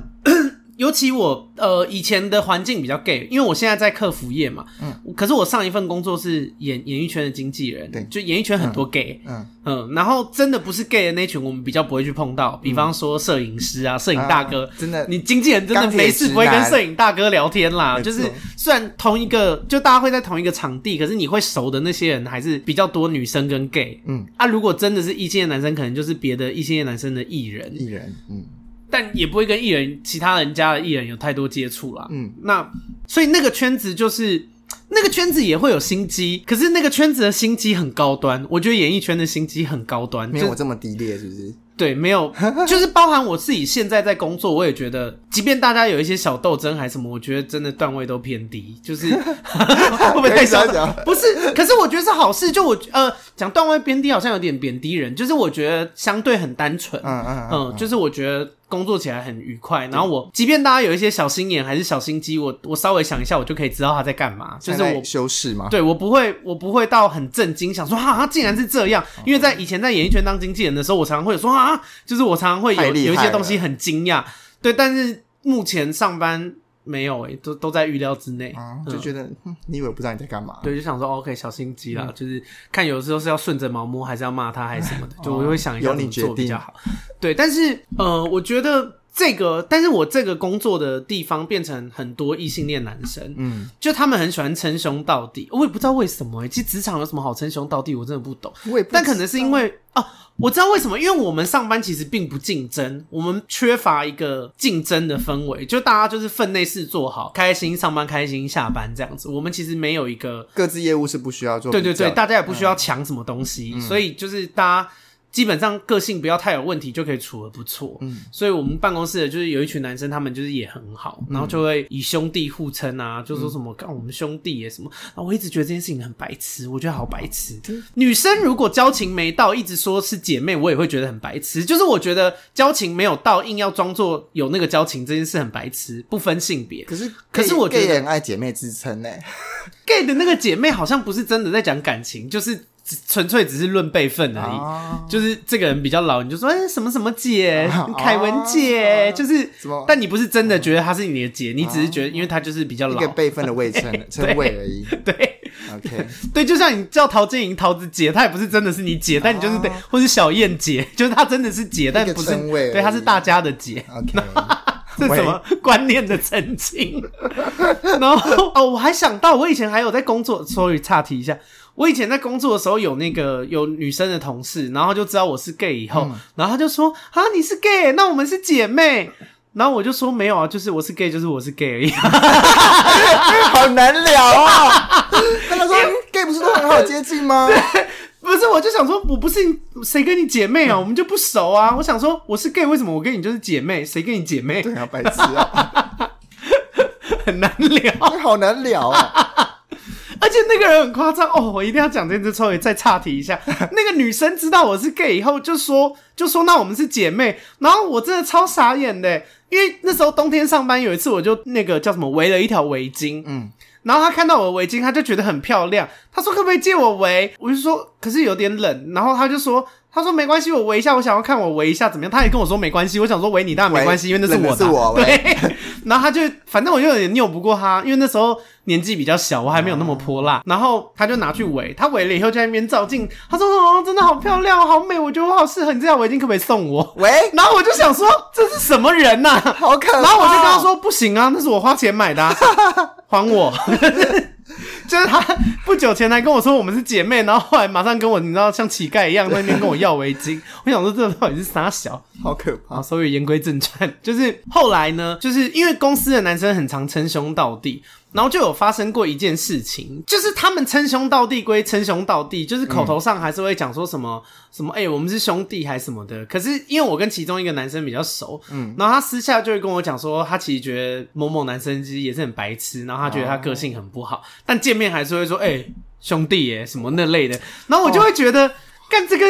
尤其我呃以前的环境比较 gay，因为我现在在客服业嘛，嗯，可是我上一份工作是演演艺圈的经纪人，对，就演艺圈很多 gay，嗯。嗯，嗯，然后真的不是 gay 的那群，我们比较不会去碰到，比方说摄影师啊，摄影大哥，啊、真的，你经纪人真的没事不会跟摄影大哥聊天啦，就是虽然同一个就大家会在同一个场地，可是你会熟的那些人还是比较多女生跟 gay，嗯，啊，如果真的是异性的男生，可能就是别的异性的男生的艺人，艺人，嗯。但也不会跟艺人、其他人家的艺人有太多接触啦。嗯，那所以那个圈子就是那个圈子也会有心机，可是那个圈子的心机很高端。我觉得演艺圈的心机很高端，没有我这么低劣，是不是？对，没有，[laughs] 就是包含我自己现在在工作，我也觉得，即便大家有一些小斗争还是什么，我觉得真的段位都偏低，就是 [laughs] 会不会太小讲？不是，可是我觉得是好事。就我呃讲段位偏低，好像有点贬低人，就是我觉得相对很单纯，嗯嗯嗯，就是我觉得。工作起来很愉快，然后我即便大家有一些小心眼还是小心机，我我稍微想一下，我就可以知道他在干嘛。就是我修饰吗？对，我不会，我不会到很震惊，想说哈，他竟然是这样。因为在以前在演艺圈当经纪人的时候，我常常会有说啊，就是我常常会有有一些东西很惊讶。对，但是目前上班。没有诶、欸，都都在预料之内，啊，就觉得、嗯、你以为我不知道你在干嘛？对，就想说 OK，小心机啦，嗯、就是看有的时候是要顺着毛摸，还是要骂他，还是什么的，就我就会想一下怎么做比较好。对，但是呃，我觉得这个，但是我这个工作的地方变成很多异性恋男生，嗯，就他们很喜欢称兄道弟，我也不知道为什么、欸，其实职场有什么好称兄道弟，我真的不懂。我也不，但可能是因为哦。我知道为什么，因为我们上班其实并不竞争，我们缺乏一个竞争的氛围，就大家就是分内事做好，开心上班，开心下班这样子。我们其实没有一个各自业务是不需要做，对对对，大家也不需要抢什么东西，嗯、所以就是大家。基本上个性不要太有问题就可以处的不错，嗯，所以我们办公室的就是有一群男生，他们就是也很好，然后就会以兄弟互称啊，就说什么干我们兄弟耶什么，啊，我一直觉得这件事情很白痴，我觉得好白痴。女生如果交情没到，一直说是姐妹，我也会觉得很白痴。就是我觉得交情没有到，硬要装作有那个交情，这件事很白痴，不分性别。可是，可是我觉得爱姐妹之称呢，[laughs] gay 的那个姐妹好像不是真的在讲感情，就是。纯粹只是论辈分而已，哦、就是这个人比较老，你就说哎、欸、什么什么姐，哦、凯文姐，哦、就是，么？但你不是真的觉得她是你的姐，哦、你只是觉得因为她就是比较老，一个辈分的位称 [laughs] 称谓而已。对，OK，[laughs] 对，就像你叫陶晶莹桃子姐，她也不是真的是你姐，哦、但你就是对，或是小燕姐，就是她真的是姐，但不是对，她是大家的姐。OK，这 [laughs] 什么观念的澄清？然后哦，我还想到，我以前还有在工作，sorry，岔题一下。我以前在工作的时候有那个有女生的同事，然后就知道我是 gay 以后，嗯、然后他就说啊，你是 gay，那我们是姐妹。然后我就说没有啊，就是我是 gay，就是我是 gay 而已。好难聊啊！[laughs] 他说 gay 不是都很好接近吗？[laughs] 不是，我就想说我不是谁跟你姐妹啊，嗯、我们就不熟啊。我想说我是 gay，为什么我跟你就是姐妹？谁跟你姐妹？对啊，白痴啊，[laughs] 很难聊，好难聊啊。[laughs] 而且那个人很夸张哦，我一定要讲这件事，稍微再岔题一下。[laughs] 那个女生知道我是 gay 以后，就说就说那我们是姐妹，然后我真的超傻眼的，因为那时候冬天上班有一次，我就那个叫什么围了一条围巾，嗯，然后他看到我的围巾，他就觉得很漂亮，他说可不可以借我围？我就说可是有点冷，然后他就说。他说没关系，我围一下，我想要看我围一下怎么样。他也跟我说没关系，我想说围你当然没关系，因为那是我的。是我对。[laughs] 然后他就反正我就有点拗不过他，因为那时候年纪比较小，我还没有那么泼辣。然后他就拿去围，他围了以后就在那边照镜。他说：“哦，真的好漂亮，好美，我觉得我好适合你这条围巾，可不可以送我？”喂。然后我就想说这是什么人呐？好可怕。然后我就跟他说：“不行啊，那是我花钱买的啊，还我。[laughs] ” [laughs] [laughs] 就是他不久前来跟我说我们是姐妹，然后后来马上跟我，你知道像乞丐一样在那边跟我要围巾。[laughs] 我想说这到底是啥小，好可怕。所以言归正传，[laughs] 就是后来呢，就是因为公司的男生很常称兄道弟。然后就有发生过一件事情，就是他们称兄道弟归称兄道弟，就是口头上还是会讲说什么、嗯、什么，哎、欸，我们是兄弟还是什么的。可是因为我跟其中一个男生比较熟，嗯，然后他私下就会跟我讲说，他其实觉得某某男生其实也是很白痴，然后他觉得他个性很不好，哦、但见面还是会说，哎、欸，兄弟耶，什么那类的。然后我就会觉得，干、哦、这个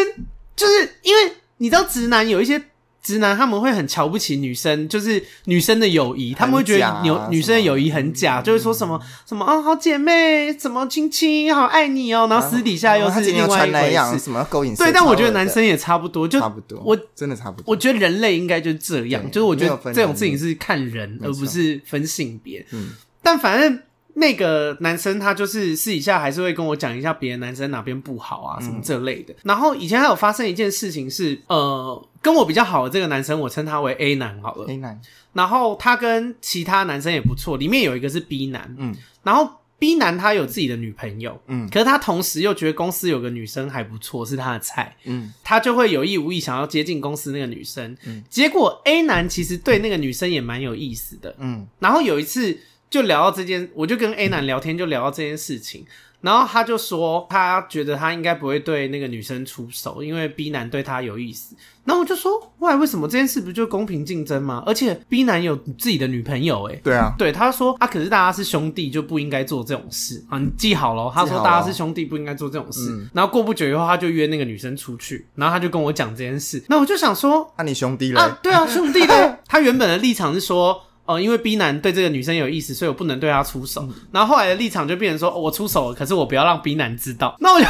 就是因为你知道，直男有一些直男他们会很瞧不起女生，就是女生的友谊，他们会觉得女女生的友谊很假，就会说什么什么啊，好姐妹，什么亲亲，好爱你哦，然后私底下又是另外一回事，什么勾引？对，但我觉得男生也差不多，就差不多，我真的差不多。我觉得人类应该就是这样，就是我觉得这种事情是看人，而不是分性别。嗯，但反正。那个男生他就是私底下还是会跟我讲一下别的男生哪边不好啊，什么这类的。然后以前还有发生一件事情是，呃，跟我比较好的这个男生，我称他为 A 男好了。A 男。然后他跟其他男生也不错，里面有一个是 B 男。嗯。然后 B 男他有自己的女朋友。嗯。可是他同时又觉得公司有个女生还不错，是他的菜。嗯。他就会有意无意想要接近公司那个女生。嗯。结果 A 男其实对那个女生也蛮有意思的。嗯。然后有一次。就聊到这件，我就跟 A 男聊天，就聊到这件事情，然后他就说他觉得他应该不会对那个女生出手，因为 B 男对他有意思。然后我就说，喂，为什么这件事不就公平竞争吗？而且 B 男有自己的女朋友，哎对啊，对，他说啊，可是大家是兄弟就不应该做这种事啊，你记好了，他说大家是兄弟不应该做这种事。嗯、然后过不久以后，他就约那个女生出去，然后他就跟我讲这件事，那我就想说，那、啊、你兄弟嘞？啊，对啊，兄弟嘞。[laughs] 他原本的立场是说。哦，因为 B 男对这个女生有意思，所以我不能对他出手。嗯、然后后来的立场就变成说，哦、我出手了，可是我不要让 B 男知道。那我就，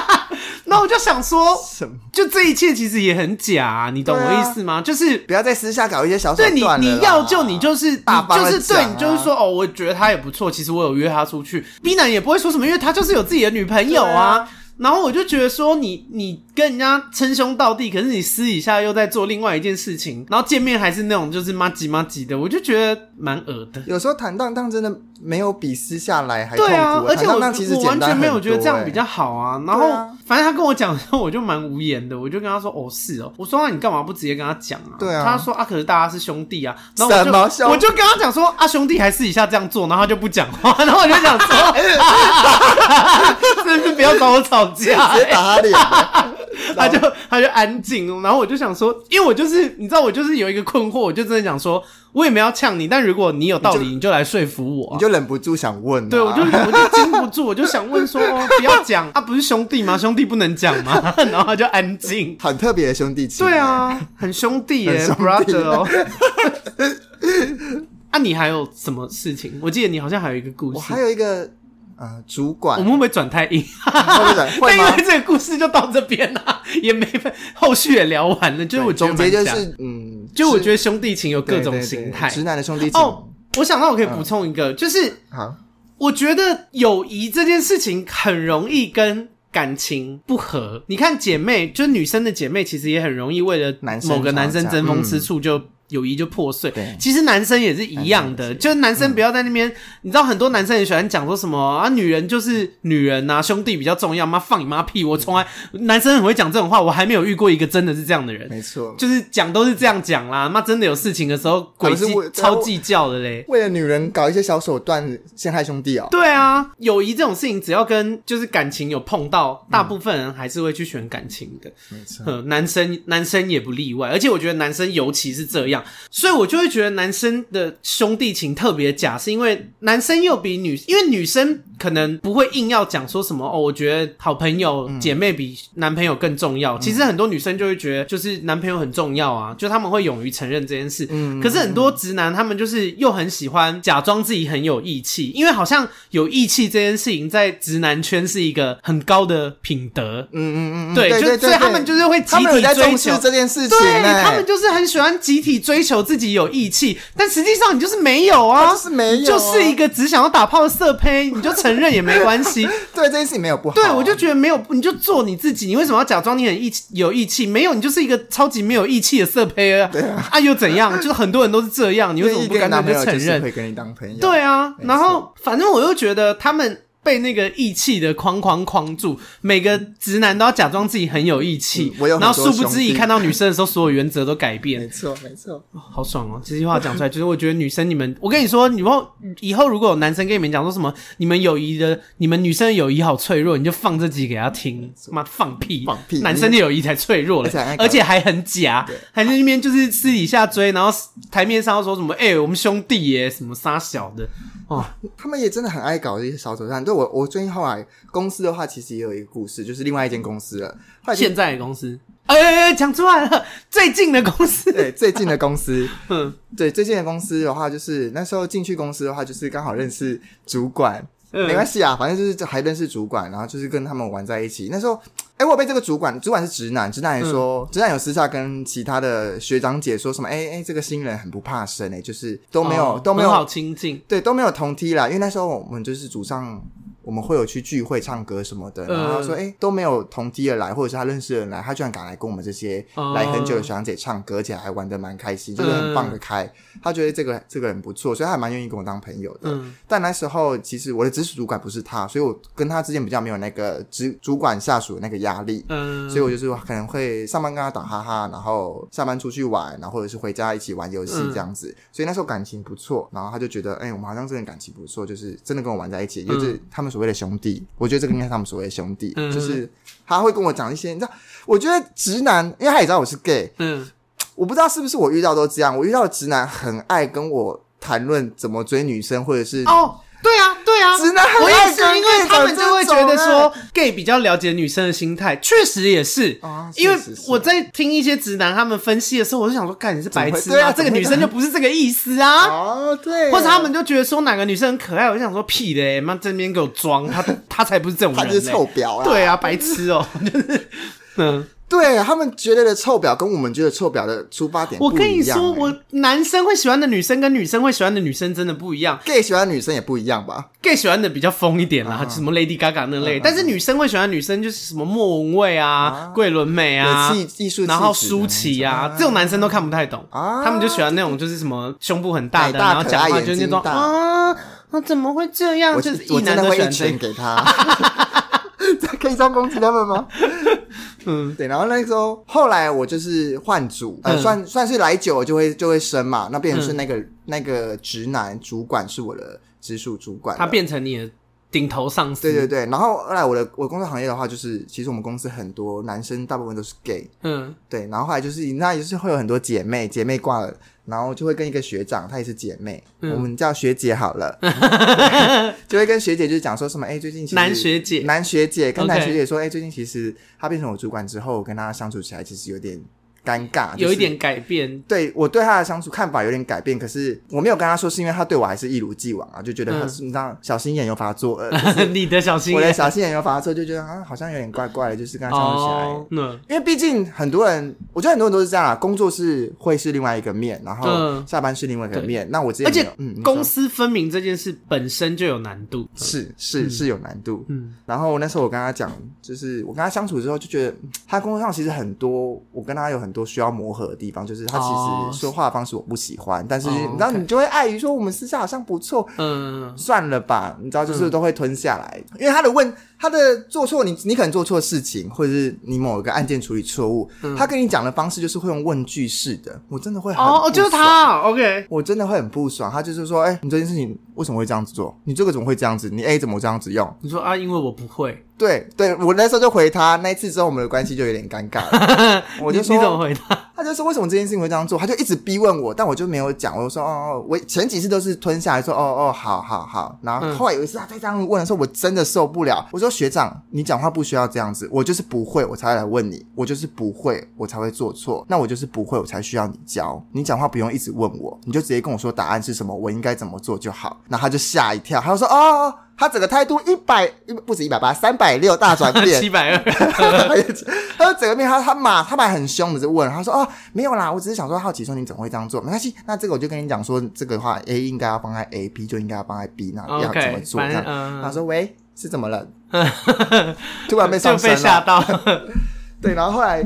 [laughs] 那我就想说，什么？就这一切其实也很假、啊，你懂我意思吗？啊、就是不要在私下搞一些小手段。对你，你要就你就是，你就是对你就是说，哦，我觉得他也不错，其实我有约他出去。B 男也不会说什么，因为他就是有自己的女朋友啊。然后我就觉得说你，你你跟人家称兄道弟，可是你私底下又在做另外一件事情，然后见面还是那种就是妈吉妈吉的，我就觉得蛮恶的。有时候坦荡荡真的没有比私下来还痛苦。对啊，而且我我完全没有觉得这样比较好啊。然后、啊、反正他跟我讲的时候，我就蛮无言的，我就跟他说：“哦，是哦。”我说：“那你干嘛不直接跟他讲啊？”对啊。他说：“啊，可是大家是兄弟啊。”然后我就我就跟他讲说：“啊，兄弟还私底下这样做。”然后他就不讲话。然后我就想说：“ [laughs] [laughs] 真是不要找我吵架。”打脸，[laughs] 他就他就安静，然后我就想说，因为我就是你知道，我就是有一个困惑，我就真的想说，我也没有呛你，但如果你有道理，你就，来说服我，你就忍不住想问、啊，对我就我就禁不住，我就想问说，[laughs] 不要讲，啊，不是兄弟吗？兄弟不能讲吗？[laughs] 然后他就安静，很特别的兄弟情，对啊，很兄弟耶，brother 哦。啊，你还有什么事情？我记得你好像还有一个故事，我还有一个。呃，主管，我们会不会转太硬？会 [laughs] 吗？因为这个故事就到这边了，[laughs] 也没后续也聊完了。就是我总结就是，嗯，就我觉得兄弟情有各种形态，直男的兄弟情。哦，我想到我可以补充一个，就是，我觉得友谊这件事情很容易跟感情不和。你看姐妹，就是女生的姐妹，其实也很容易为了某个男生争风吃醋就。友谊就破碎。对，其实男生也是一样的，就是男生不要在那边，你知道很多男生也喜欢讲说什么啊，女人就是女人呐，兄弟比较重要，妈放你妈屁！我从来男生很会讲这种话，我还没有遇过一个真的是这样的人。没错，就是讲都是这样讲啦，妈真的有事情的时候，鬼计超计较的嘞，为了女人搞一些小手段陷害兄弟啊。对啊，友谊这种事情，只要跟就是感情有碰到，大部分人还是会去选感情的。没错，男生男生也不例外，而且我觉得男生尤其是这样。所以我就会觉得男生的兄弟情特别假，是因为男生又比女，因为女生可能不会硬要讲说什么哦，我觉得好朋友姐妹比男朋友更重要。其实很多女生就会觉得，就是男朋友很重要啊，就他们会勇于承认这件事。嗯，可是很多直男他们就是又很喜欢假装自己很有义气，因为好像有义气这件事情在直男圈是一个很高的品德。嗯嗯嗯，对，就所以他们就是会集体追求这件事情，对，他们就是很喜欢集体追求。自己有义气，但实际上你就是没有啊，就是没有，就是一个只想要打炮的色胚，你就 [laughs] 承认也没关系。[laughs] 对，这件事情没有不好。对，我就觉得没有，你就做你自己。你为什么要假装你很义气有义气？没有，你就是一个超级没有义气的色胚啊！[laughs] 对啊，啊又怎样？就是很多人都是这样，你为什么不敢就承认？会跟你当朋友。对啊，然后反正我又觉得他们。被那个义气的框框框住，每个直男都要假装自己很有义气，嗯，然后殊不知一看到女生的时候，所有原则都改变。没错，没错，哦，好爽哦！这句话讲出来，就是我觉得女生你们，我跟你说，以后以后如果有男生跟你们讲说什么，你们友谊的，你们女生的友谊好脆弱，你就放这集给他听，妈放屁，放屁，男生的友谊才脆弱了，而且还很假，还在那边就是私底下追，然后台面上说什么，哎，欸，我们兄弟耶，什么杀小的。哦，他们也真的很爱搞这些小手段。对我，我最近后来公司的话，其实也有一个故事，就是另外一间公司了。后来现在的公司，哎哎哎，讲出来了，最近的公司，对，最近的公司，嗯，对，最近的公司的话，就是那时候进去公司的话，就是刚好认识主管。没关系啊，反正就是还认识主管，然后就是跟他们玩在一起。那时候，哎，我被这个主管，主管是直男，直男也说，嗯、直男有私下跟其他的学长姐说什么，哎哎，这个新人很不怕生，哎，就是都没有、哦、都没有好亲近，对，都没有同梯啦，因为那时候我们就是组上。我们会有去聚会、唱歌什么的，然后他说：“哎、欸，都没有同梯的来，或者是他认识的人来，他居然敢来跟我们这些来很久的学长姐唱歌，而且还玩的蛮开心，就是很放得开。他觉得这个这个人不错，所以他还蛮愿意跟我当朋友的。嗯、但那时候其实我的直属主管不是他，所以我跟他之间比较没有那个直主管下属那个压力。嗯，所以我就是可能会上班跟他打哈哈，然后下班出去玩，然后或者是回家一起玩游戏这样子。嗯、所以那时候感情不错，然后他就觉得，哎、欸，我们好像真的感情不错，就是真的跟我玩在一起，就是他们所谓的兄弟。我觉得这个应该是他们所谓的兄弟，嗯、就是他会跟我讲一些，你知道，我觉得直男，因为他也知道我是 gay，嗯，我不知道是不是我遇到都这样，我遇到的直男很爱跟我谈论怎么追女生，或者是哦。对啊，对啊，直男很我也是，因为他们就会觉得说，gay 比较了解女生的心态，确实也是。啊，因为我在听一些直男他们分析的时候，我就想说，干你是白痴啊，这个女生就不是这个意思啊。哦，对。或者他们就觉得说哪个女生很可爱，我就想说屁嘞，妈这边给我装，他他才不是这种人，他就是臭婊啊。对啊，白痴哦，就 [laughs] 是嗯。对他们觉得的臭婊，跟我们觉得臭婊的出发点。我跟你说，我男生会喜欢的女生跟女生会喜欢的女生真的不一样。gay 喜欢的女生也不一样吧？gay 喜欢的比较疯一点啦，什么 Lady Gaga 那类。但是女生会喜欢的女生就是什么莫文蔚啊、桂纶镁啊、艺术，然后舒淇啊，这种男生都看不太懂。他们就喜欢那种就是什么胸部很大的，然后讲话就是那种啊，啊怎么会这样？就是一男的会一拳给他，可以这样攻击他们吗？嗯，对，然后那时候，后来我就是换组，呃，算算是来久了就会就会升嘛，那变成是那个那个直男主管是我的直属主管，他变成你的顶头上司。对对对，然后后来我的我工作行业的话，就是其实我们公司很多男生，大部分都是 gay，嗯，对，然后后来就是那也是会有很多姐妹，姐妹挂了。然后就会跟一个学长，她也是姐妹，嗯、我们叫学姐好了，[laughs] 就会跟学姐就是讲说什么，哎，最近其实男学姐，男学姐跟男学姐说，哎最近其实他变成我主管之后，我跟他相处起来其实有点。尴尬，有一点改变。对，我对他的相处看法有点改变，可是我没有跟他说，是因为他对我还是一如既往啊，就觉得他是你知道小心眼又发作，[laughs] 你的小心眼，我的小心眼又发作，就觉得啊，好像有点怪怪的，就是跟他相处起来。因为毕竟很多人，我觉得很多人都是这样啊，工作是会是另外一个面，然后下班是另外一个面。那我之前，而且公私分明这件事本身就有难度，是是是有难度。嗯，然后那时候我跟他讲，就是我跟他相处之后，就觉得他工作上其实很多，我跟他有很多需要磨合的。地方就是他其实说话的方式我不喜欢，但是你知道你就会碍于说我们私下好像不错，嗯，算了吧，你知道就是都会吞下来，因为他的问他的做错，你你可能做错事情，或者是你某一个案件处理错误，他跟你讲的方式就是会用问句式的，我真的会很哦，就是他，OK，我真的会很不爽，他就是说，哎，你这件事情为什么会这样子做？你这个怎么会这样子？你 A 怎么这样子用？你说啊，因为我不会。对对，我那时候就回他，那一次之后我们的关系就有点尴尬了。[laughs] 我就说，你怎么回他？他就说为什么这件事情会这样做？他就一直逼问我，但我就没有讲。我就说哦哦，我前几次都是吞下来说哦哦，好好好。然后后来有一次他再这样问的时候，我真的受不了。我说学长，你讲话不需要这样子，我就是不会，我才会来问你。我就是不会，我才会做错。那我就是不会，我才需要你教。你讲话不用一直问我，你就直接跟我说答案是什么，我应该怎么做就好。然后他就吓一跳，他就说哦。他整个态度一百不止一百八三百六大转变，七百二。[laughs] 他说整个面他他骂他还很凶的就问，他说哦没有啦，我只是想说好奇说你怎么会这样做？没关系，那这个我就跟你讲说这个话 A 应该要放在 A，B 就应该要放在 B，那要怎么做？这样他说喂是怎么了？[laughs] 突然被上身了，吓到。[laughs] 对，然后后来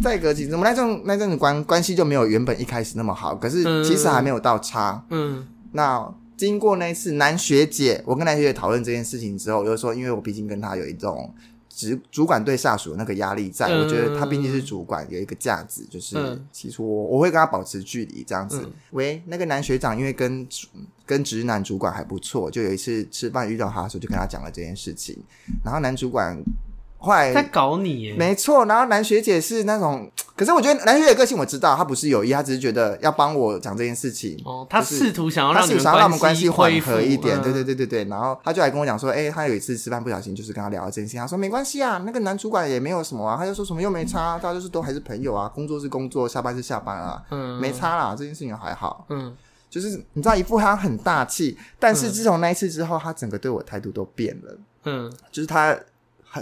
再隔几次，我们那阵那阵子关关系就没有原本一开始那么好，可是其实还没有到差。嗯，那。经过那一次男学姐，我跟男学姐讨论这件事情之后，就是说，因为我毕竟跟他有一种主主管对下属的那个压力在，我觉得他毕竟是主管，有一个架子，就是起初我我会跟他保持距离这样子。嗯、喂，那个男学长，因为跟跟直男主管还不错，就有一次吃饭遇到他的时候，就跟他讲了这件事情。然后男主管后来在搞你耶，没错。然后男学姐是那种，可是我觉得男学姐个性我知道，她不是有意，她只是觉得要帮我讲这件事情。哦，他试图想要让我们关系缓和一点，嗯、对对对对对。然后她就来跟我讲说，哎、欸，他有一次吃饭不小心，就是跟她聊到这件事情，他说没关系啊，那个男主管也没有什么啊，他就说什么又没差，大家就是都还是朋友啊，工作是工作，下班是下班啊，嗯，没差啦，这件事情还好，嗯。就是你知道一副他很大气，但是自从那一次之后，他整个对我态度都变了。嗯，就是他，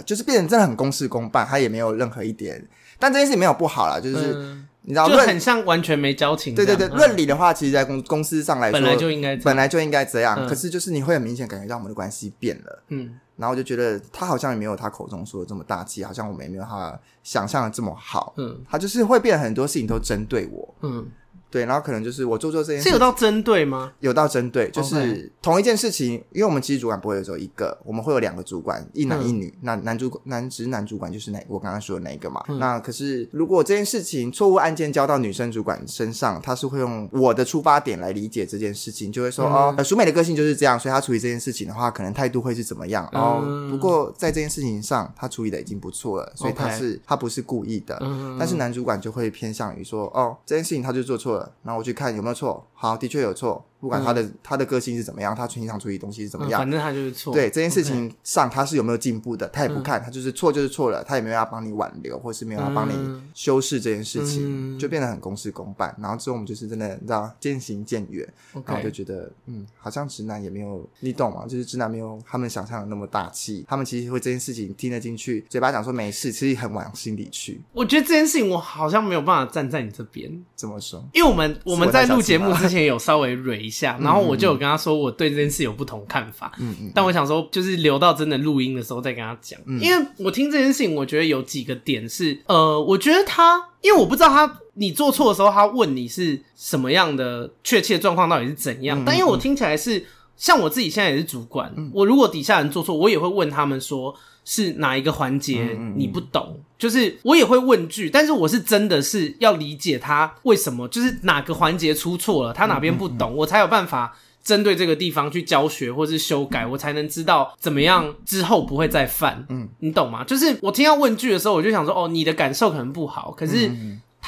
就是变成真的很公事公办，他也没有任何一点。但这件事情没有不好啦，就是、嗯、你知道，就很像完全没交情。对对对，论理的话，其实，在公公司上来说，本来就应该本来就应该这样。可是，就是你会很明显感觉到我们的关系变了。嗯，然后我就觉得他好像也没有他口中说的这么大气，好像我们也没有他想象的这么好。嗯，他就是会变很多事情都针对我。嗯。对，然后可能就是我做做这件事，是有到针对吗？有到针对，就是同一件事情，因为我们其实主管不会只有一个，我们会有两个主管，一男一女。那男主管、男直男主管就是哪？我刚刚说的那一个嘛。那可是如果这件事情错误案件交到女生主管身上，他是会用我的出发点来理解这件事情，就会说哦，呃淑美的个性就是这样，所以他处理这件事情的话，可能态度会是怎么样？哦，不过在这件事情上，他处理的已经不错了，所以他是他不是故意的。但是男主管就会偏向于说，哦，这件事情他就做错了，然后我去看。有没有错？好，的确有错。不管他的、嗯、他的个性是怎么样，他平常处理东西是怎么样，反正他就是错。对这件事情上，他是有没有进步的，他也不看，他就是错就是错了，他也没有要帮你挽留，或是没有要帮你修饰这件事情，就变得很公事公办。然后之后我们就是真的，你知道渐行渐远。然后就觉得，嗯，好像直男也没有，你懂吗？就是直男没有他们想象的那么大气，他们其实会这件事情听得进去，嘴巴讲说没事，其实很往心里去。我觉得这件事情我好像没有办法站在你这边。怎么说？因为我们我们在录节目之前有稍微蕊一下，然后我就。有跟他说我对这件事有不同看法，嗯嗯，但我想说就是留到真的录音的时候再跟他讲，嗯，因为我听这件事情，我觉得有几个点是，呃，我觉得他，因为我不知道他你做错的时候，他问你是什么样的确切状况到底是怎样，嗯，但因为我听起来是像我自己现在也是主管，嗯，我如果底下人做错，我也会问他们说。是哪一个环节你不懂？嗯嗯嗯，就是我也会问句，但是我是真的是要理解他为什么，就是哪个环节出错了，他哪边不懂，嗯嗯嗯，我才有办法针对这个地方去教学或是修改，我才能知道怎么样之后不会再犯。嗯，你懂吗？就是我听到问句的时候，我就想说，哦，你的感受可能不好，可是。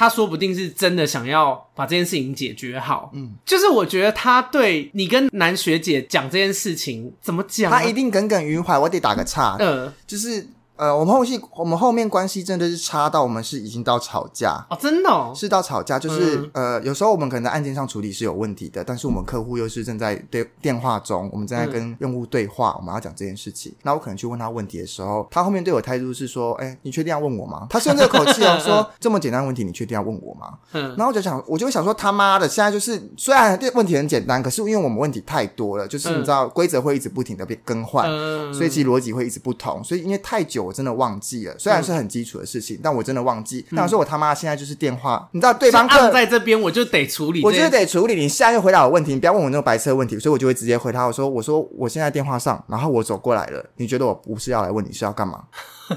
他说不定是真的想要把这件事情解决好，嗯，就是我觉得他对你跟男学姐讲这件事情怎么讲，他一定耿耿于怀。我得打个岔，嗯，就是。呃，我们后期我们后面关系真的是差到我们是已经到吵架哦，真的哦，是到吵架，就是、嗯、呃，有时候我们可能在案件上处理是有问题的，但是我们客户又是正在对电话中，我们正在跟用户对话，我们要讲这件事情。那我可能去问他问题的时候，他后面对我态度是说：“哎，你确定要问我吗？”他是用这个口气哦，[laughs] 说这么简单的问题，你确定要问我吗？嗯，然后我就想，我就会想说，他妈的，现在就是虽然这问题很简单，可是因为我们问题太多了，就是你知道规则会一直不停的被更换，嗯、所以其实逻辑会一直不同，所以因为太久，我真的忘记了。虽然是很基础的事情，嗯、但我真的忘记。那我说我他妈现在就是电话，你知道对方按在这边，我就得处理，我就得处理。你现在又回答我问题，你不要问我那种白痴的问题，所以我就会直接回答。我说，我说我现在电话上，然后我走过来了。你觉得我不是要来问你是要干嘛？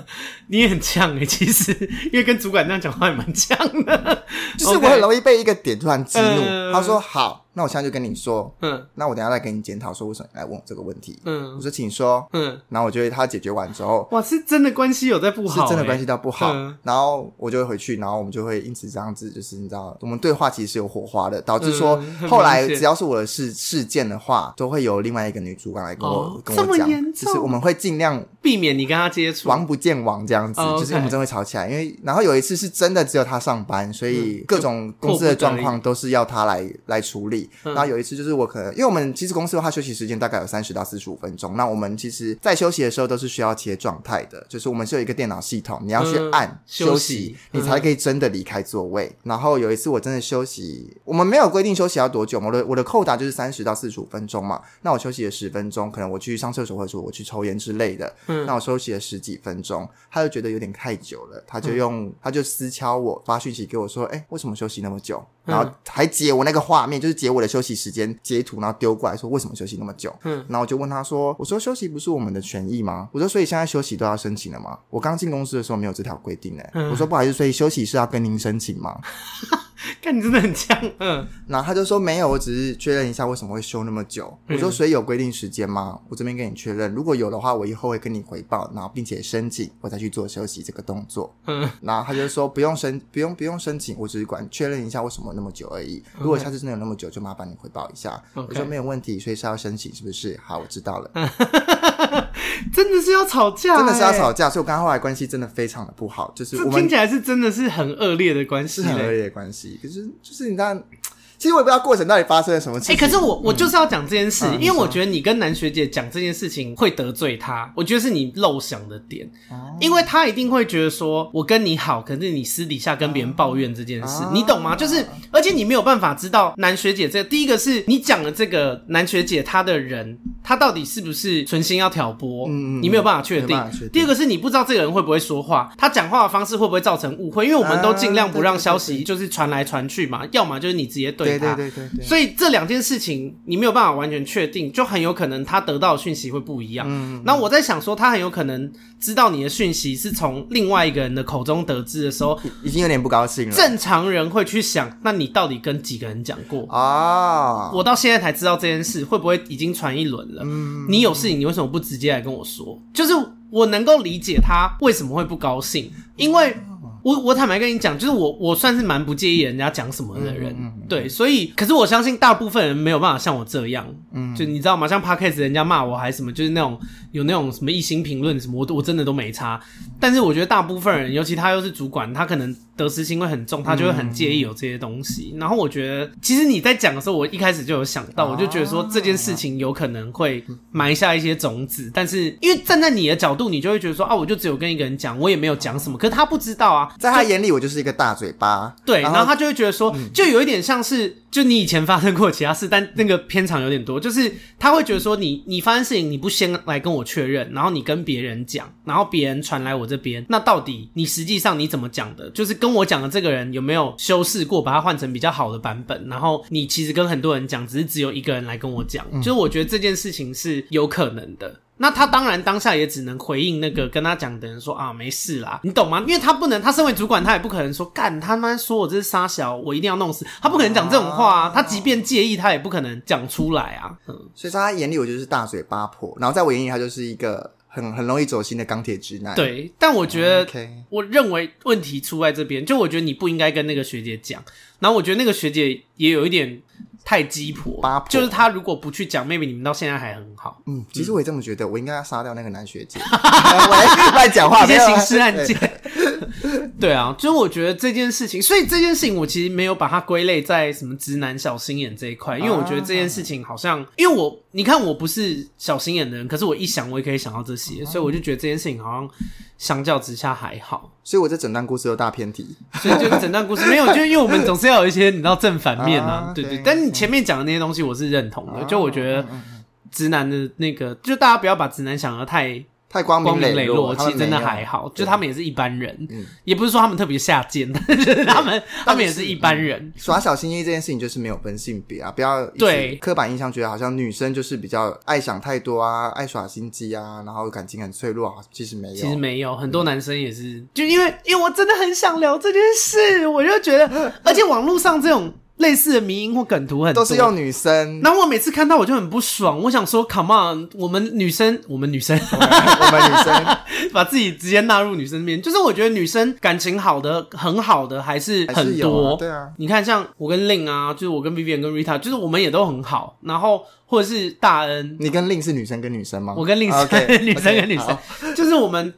[laughs] 你也很呛诶、欸，其实 [laughs] 因为跟主管这样讲话也蛮呛的，[laughs] 就是我很容易被一个点突然激怒。他说好。那我现在就跟你说，嗯，那我等一下再跟你检讨，说为什么你来问我这个问题，嗯，我说请说，嗯，然后我觉得他解决完之后，哇，是真的关系有在不好，是真的关系到不好，嗯，然后我就会回去，然后我们就会因此这样子，就是你知道，我们对话其实是有火花的，导致说后来只要是我的事事件的话，都会有另外一个女主管来跟我跟我讲，就是我们会尽量避免你跟他接触，王不见网这样子，就是我们真会吵起来，因为然后有一次是真的只有他上班，所以各种公司的状况都是要他来来处理，然后有一次就是。我可能，因为我们其实公司的话，休息时间大概有三十到四十五分钟。那我们其实，在休息的时候都是需要切状态的，就是我们是有一个电脑系统，你要去按休息，嗯、休息你才可以真的离开座位。嗯、然后有一次我真的休息，我们没有规定休息要多久，我的我的扣打就是三十到四十五分钟嘛。那我休息了十分钟，可能我去上厕所或者说我去抽烟之类的。嗯，那我休息了十几分钟，他就觉得有点太久了，他就用、嗯、他就私敲我发讯息给我说：“哎，为什么休息那么久？”然后还截我那个画面，就是截我的休息时间截图，然后丢过来说为什么休息那么久？嗯，然后我就问他说：“我说休息不是我们的权益吗？我说所以现在休息都要申请了吗？我刚进公司的时候没有这条规定诶。嗯，我说不好意思，所以休息是要跟您申请吗？” [laughs] 看你真的很呛，嗯。然后他就说没有，我只是确认一下为什么会休那么久。嗯、我说所以有规定时间吗？我这边跟你确认，如果有的话，我以后会跟你回报，然后并且申请，我再去做休息这个动作。嗯。然后他就说不用申，不用不用申请，我只是管确认一下为什么那么久而已。如果下次真的有那么久，就麻烦你回报一下。我说没有问题，所以是要申请是不是？好，我知道了。[laughs] 真的是要吵架、欸，真的是要吵架，所以我跟他后来关系真的非常的不好，就是我们听起来是真的是很恶劣的关系，是很恶劣的关系。可是就是你知道。其实我也不知道过程到底发生了什么事情。哎、欸，可是我我就是要讲这件事，嗯、因为我觉得你跟男学姐讲这件事情会得罪她，我觉得是你漏想的点，哦、因为他一定会觉得说，我跟你好，可是你私底下跟别人抱怨这件事，哦、你懂吗？就是，而且你没有办法知道男学姐这个，第一个是你讲了这个男学姐她的人，他到底是不是存心要挑拨，嗯，你没有办法确定。定第二个是你不知道这个人会不会说话，他讲话的方式会不会造成误会，因为我们都尽量不让消息就是传来传去嘛，要么就是你直接对。对对对对对，所以这两件事情你没有办法完全确定，就很有可能他得到的讯息会不一样。嗯，那我在想说，他很有可能知道你的讯息是从另外一个人的口中得知的时候，已经有点不高兴了。正常人会去想，那你到底跟几个人讲过啊？我到现在才知道这件事，会不会已经传一轮了？嗯，你有事情，你为什么不直接来跟我说？就是我能够理解他为什么会不高兴，因为。我我坦白跟你讲，就是我我算是蛮不介意人家讲什么的人，嗯嗯嗯、对，所以可是我相信大部分人没有办法像我这样，嗯，就你知道吗？像 Podcast 人家骂我还是什么，就是那种有那种什么一星评论什么，我我真的都没差。但是我觉得大部分人，尤其他又是主管，他可能得失心会很重，他就会很介意有这些东西。嗯、然后我觉得，其实你在讲的时候，我一开始就有想到，我就觉得说这件事情有可能会埋下一些种子。但是因为站在你的角度，你就会觉得说啊，我就只有跟一个人讲，我也没有讲什么，可是他不知道啊。在他眼里，我就是一个大嘴巴。对，然后，他就会觉得说，嗯、就有一点像是，就你以前发生过其他事，但那个片长有点多。就是他会觉得说你，你你发生事情，你不先来跟我确认，然后你跟别人讲，然后别人传来我这边，那到底你实际上你怎么讲的？就是跟我讲的这个人有没有修饰过，把它换成比较好的版本？然后你其实跟很多人讲，只是只有一个人来跟我讲。嗯、就是我觉得这件事情是有可能的。那他当然当下也只能回应那个跟他讲的人说啊，没事啦，你懂吗？因为他不能，他身为主管，他也不可能说干他妈说我这是杀小，我一定要弄死他，不可能讲这种话啊。他即便介意，他也不可能讲出来啊。嗯，所以在他眼里，我就是大嘴八婆，然后在我眼里，他就是一个很很容易走心的钢铁直男。对，但我觉得，我认为问题出在这边，就我觉得你不应该跟那个学姐讲，然后我觉得那个学姐也有一点。太鸡婆，八婆就是他如果不去讲，妹妹你们到现在还很好。嗯，其实我也这么觉得，我应该要杀掉那个男学姐。我 [laughs] [laughs] 乱讲话，一些刑事案件。对啊，就是我觉得这件事情，所以这件事情我其实没有把它归类在什么直男小心眼这一块，因为我觉得这件事情好像，因为我你看我不是小心眼的人，可是我一想我也可以想到这些，所以我就觉得这件事情好像相较之下还好。所以我这整段故事有大偏题，所以就整段故事没有，就因为我们总是要有一些你知道正反面啊，[laughs] 对对。但你前面讲的那些东西我是认同的，就我觉得直男的那个，就大家不要把直男想的太。太光明磊落，其实真的还好，就他们也是一般人，也不是说他们特别下贱，[laughs] 但是他们他们也是一般人。耍小心机这件事情就是没有分性别啊，不要对刻板印象觉得好像女生就是比较爱想太多啊，爱耍心机啊，然后感情很脆弱啊，其实没有，其实没有，很多男生也是，就因为因为我真的很想聊这件事，我就觉得，[laughs] 而且网络上这种。类似的迷因或梗图很多，都是用女生。然后我每次看到我就很不爽，我想说，Come on，我们女生，我们女生，[laughs] 我们女生 [laughs] 把自己直接纳入女生那边，就是我觉得女生感情好的很好的还是很多。啊对啊，你看像我跟 Lin 啊，就是我跟 Vivian 跟 Rita，就是我们也都很好。然后或者是大恩，你跟 Lin 是女生跟女生吗？我跟 Lin 是 Okay, [laughs] 女生跟女生就是我们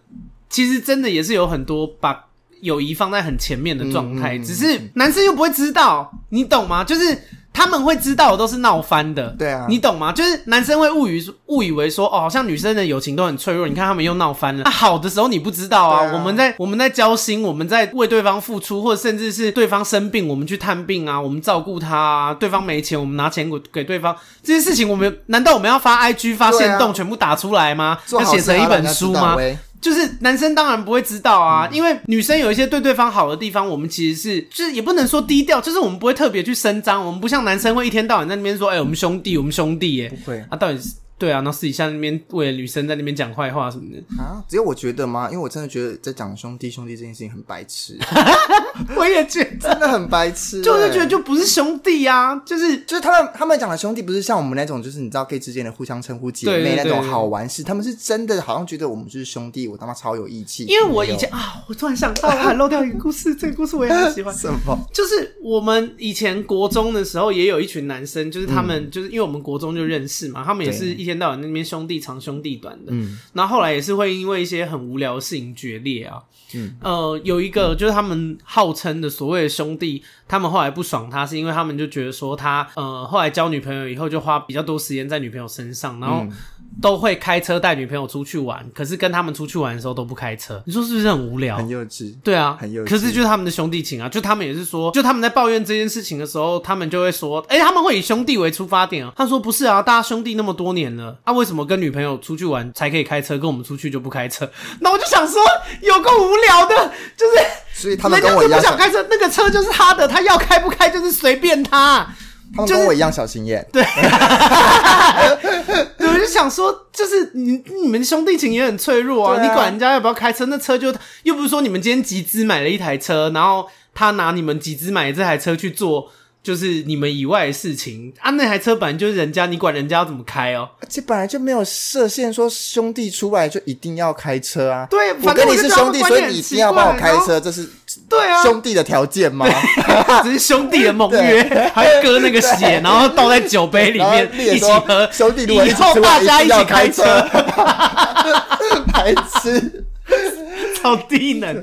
其实真的也是有很多把。友谊放在很前面的状态，嗯嗯、只是男生又不会知道，你懂吗？就是他们会知道的都是闹翻的，对啊，你懂吗？就是男生会误以误以为说，哦，好像女生的友情都很脆弱，你看他们又闹翻了。那、啊、好的时候你不知道啊，啊我们在我们在交心，我们在为对方付出，或者甚至是对方生病，我们去探病啊，我们照顾他啊，对方没钱，我们拿钱给给对方，这些事情我们难道我们要发 IG 发现动全部打出来吗？要写成一本书吗？就是男生当然不会知道啊，因为女生有一些对对方好的地方，我们其实是就是也不能说低调，就是我们不会特别去声张，我们不像男生会一天到晚在那边说，哎、欸，我们兄弟，我们兄弟，耶，不会。啊，到底是对啊，然后私底下那边为了女生在那边讲坏话什么的啊？只有我觉得吗？因为我真的觉得在讲兄弟兄弟这件事情很白痴。[laughs] 我也觉得真的很白痴，[laughs] 就是觉得就不是兄弟啊，就是就是他们他们讲的兄弟不是像我们那种，就是你知道 gay 之间的互相称呼姐妹那种好玩事，他们是真的好像觉得我们就是兄弟，我他妈超有义气。因为我以前啊，我突然想到，我还漏掉一个故事，[laughs] 这个故事我也很喜欢。什么？就是我们以前国中的时候，也有一群男生，就是他们就是因为我们国中就认识嘛，他们也是一天到晚那边兄弟长兄弟短的，嗯，然后后来也是会因为一些很无聊的事情决裂啊。嗯，呃，有一个就是他们号称的所谓的兄弟，他们后来不爽他，是因为他们就觉得说他，呃，后来交女朋友以后就花比较多时间在女朋友身上，然后。嗯都会开车带女朋友出去玩，可是跟他们出去玩的时候都不开车，你说是不是很无聊？很幼稚。对啊，很幼稚。可是就是他们的兄弟情啊，就他们也是说，就他们在抱怨这件事情的时候，他们就会说，哎、欸，他们会以兄弟为出发点啊。他说不是啊，大家兄弟那么多年了，啊，为什么跟女朋友出去玩才可以开车，跟我们出去就不开车？[laughs] 那我就想说，有个无聊的，就是，所以他们跟我一样，不想开车，那个车就是他的，他要开不开就是随便他。他们跟我一样小心眼，就是、对，[laughs] 我就想说，就是你你们兄弟情也很脆弱啊，啊你管人家要不要开车，那车就又不是说你们今天集资买了一台车，然后他拿你们集资买的这台车去做。就是你们以外的事情啊，那台车本来就是人家，你管人家要怎么开哦？而且本来就没有设限说兄弟出来就一定要开车啊。对，我跟你是兄弟，所以你一定要帮我开车，这是对啊兄弟的条件吗？[laughs] 只是兄弟的盟约，还要割那个血，然后倒在酒杯里面一起喝。兄弟，以后大家一起开车，[laughs] 白痴。[laughs] 超低能，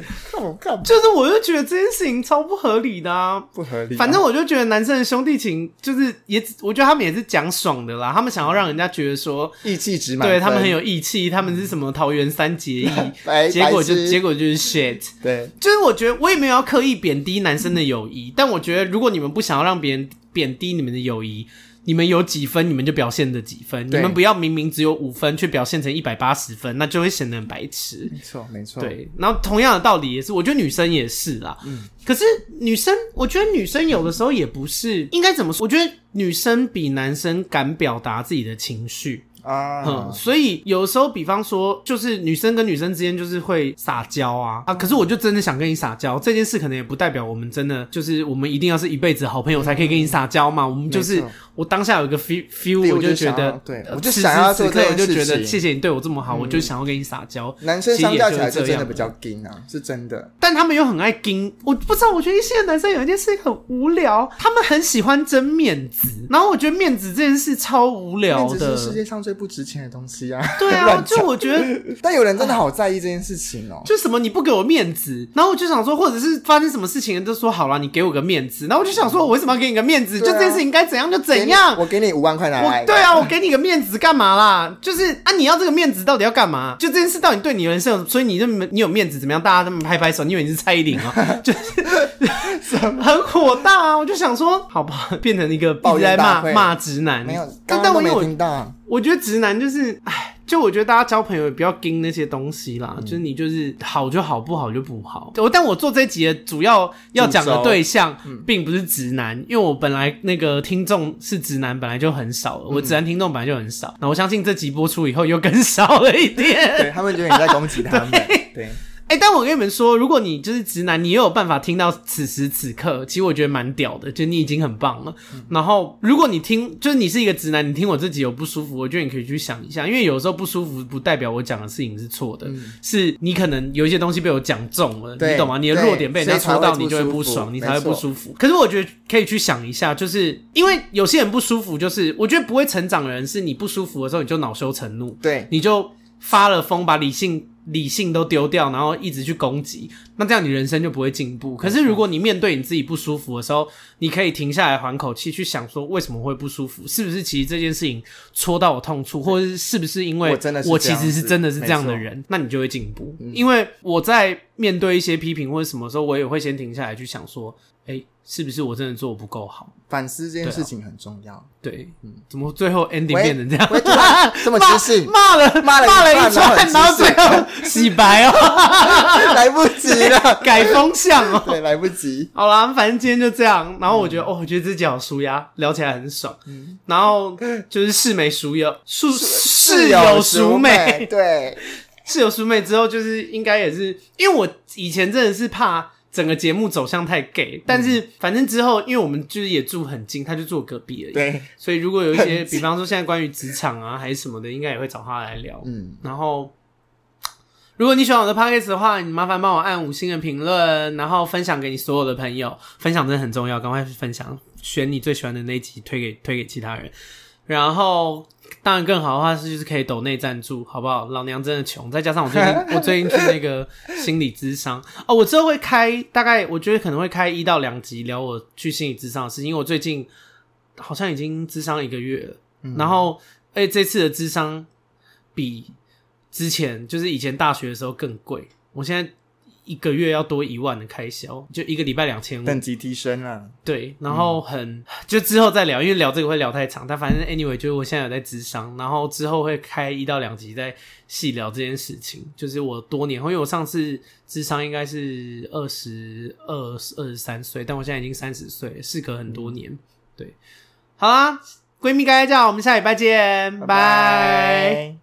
就是我就觉得这件事情超不合理的啊，不合理。反正我就觉得男生的兄弟情，就是也，我觉得他们也是讲爽的啦。他们想要让人家觉得说义气值满，对他们很有义气，他们是什么桃园三结义，[laughs] 结果就结果就是 shit。对，就是我觉得我也没有要刻意贬低男生的友谊，但我觉得如果你们不想要让别人贬低你们的友谊。你们有几分，你们就表现的几分。你们不要明明只有五分，却表现成一百八十分，那就会显得很白痴。没错，没错。对，然后同样的道理也是，我觉得女生也是啦。嗯。可是女生，我觉得女生有的时候也不是应该怎么说？我觉得女生比男生敢表达自己的情绪。啊，嗯，所以有时候，比方说，就是女生跟女生之间就是会撒娇啊啊！可是我就真的想跟你撒娇，这件事可能也不代表我们真的就是我们一定要是一辈子好朋友才可以跟你撒娇嘛。我们就是我当下有一个 feel feel，我就觉得，对，我就想要此刻我就觉得谢谢你对我这么好，我就想要跟你撒娇。男生相较起来是真的比较硬啊，是真的。但他们又很爱硬，我不知道，我觉得现在男生有一件事情很无聊，他们很喜欢争面子，然后我觉得面子这件事超无聊的，是世界上最不值钱的东西啊。对啊，[laughs] 就我觉得，[laughs] 但有人真的好在意这件事情哦。[laughs] 就什么你不给我面子，然后我就想说，或者是发生什么事情，都说好了，你给我个面子。然后我就想说，我为什么要给你个面子？就这件事情该怎样就怎样。我给你五万块拿来。对啊，我给你个面子干嘛啦？就是啊，你要这个面子到底要干嘛？就这件事到底对你人生有，所以你这么你有面子怎么样？大家这么拍拍手，你以为你是蔡依林啊？就是很火大啊！我就想说，好吧，变成一个一直在骂骂直男。没有，刚刚都没听到。我觉得直男就是，哎，就我觉得大家交朋友也不要盯那些东西啦，嗯、就是你就是好就好，不好就不好。我但我做这集的主要要讲的对象，并不是直男，嗯、因为我本来那个听众是直男，本来就很少了，我直男听众本来就很少。那、嗯、我相信这集播出以后又更少了一点，对他们觉得你在攻击他们，[laughs] 对。对哎、欸，但我跟你们说，如果你就是直男，你又有办法听到此时此刻，其实我觉得蛮屌的，就你已经很棒了。嗯、然后，如果你听，就是你是一个直男，你听我自己有不舒服，我觉得你可以去想一下，因为有时候不舒服不代表我讲的事情是错的，嗯、是你可能有一些东西被我讲中了，你懂吗？你的弱点被人家戳到，你就会不爽，你才会不舒服。可是我觉得可以去想一下，就是因为有些人不舒服，就是我觉得不会成长的人，是你不舒服的时候你就恼羞成怒，对，你就发了疯，把理性。理性都丢掉，然后一直去攻击，那这样你人生就不会进步。可是如果你面对你自己不舒服的时候，你可以停下来缓口气，去想说为什么会不舒服，是不是其实这件事情戳到我痛处，或者是是不是因为我其实是真的是这样的人，那你就会进步。因为我在面对一些批评或者什么时候，我也会先停下来去想说，诶，是不是我真的做的不够好？反思这件事情很重要。对，嗯，怎么最后 ending 变成这样？这么自信，骂了骂了骂了一串，然后最后 [laughs] 洗白哦，[laughs] 来不及了，改风向哦，[laughs] 对，来不及。好啦，反正今天就这样。然后我觉得，哦，我觉得自己好舒压，聊起来很爽。嗯，然后就是世美淑有，世世有淑美，对，世有淑美之后，就是应该也是，因为我以前真的是怕。整个节目走向太 gay，但是反正之后，因为我们就是也住很近，他就住我隔壁而已。对，所以如果有一些，比方说现在关于职场啊还是什么的，应该也会找他来聊。嗯，然后如果你喜欢我的 podcast 的话，你麻烦帮我按五星的评论，然后分享给你所有的朋友，分享真的很重要，赶快去分享，选你最喜欢的那一集推给推给其他人，然后。当然更好的话是就是可以抖内赞助，好不好？老娘真的穷，再加上我最近 [laughs] 我最近去那个心理咨商哦，我之后会开大概我觉得可能会开一到两集聊我去心理咨商的事情，因为我最近好像已经咨商一个月了，嗯、然后诶这次的咨商比之前就是以前大学的时候更贵，我现在。一个月要多一万的开销，就一个礼拜两千五，等级提升了。对，然后很、嗯、就之后再聊，因为聊这个会聊太长。但反正 anyway，就是我现在有在智商，然后之后会开一到两集再细聊这件事情。就是我多年后，因为我上次智商应该是二十二、二十三岁，但我现在已经三十岁，事隔很多年。对，好啦，闺蜜该该叫，我们下礼拜见，拜拜。拜拜。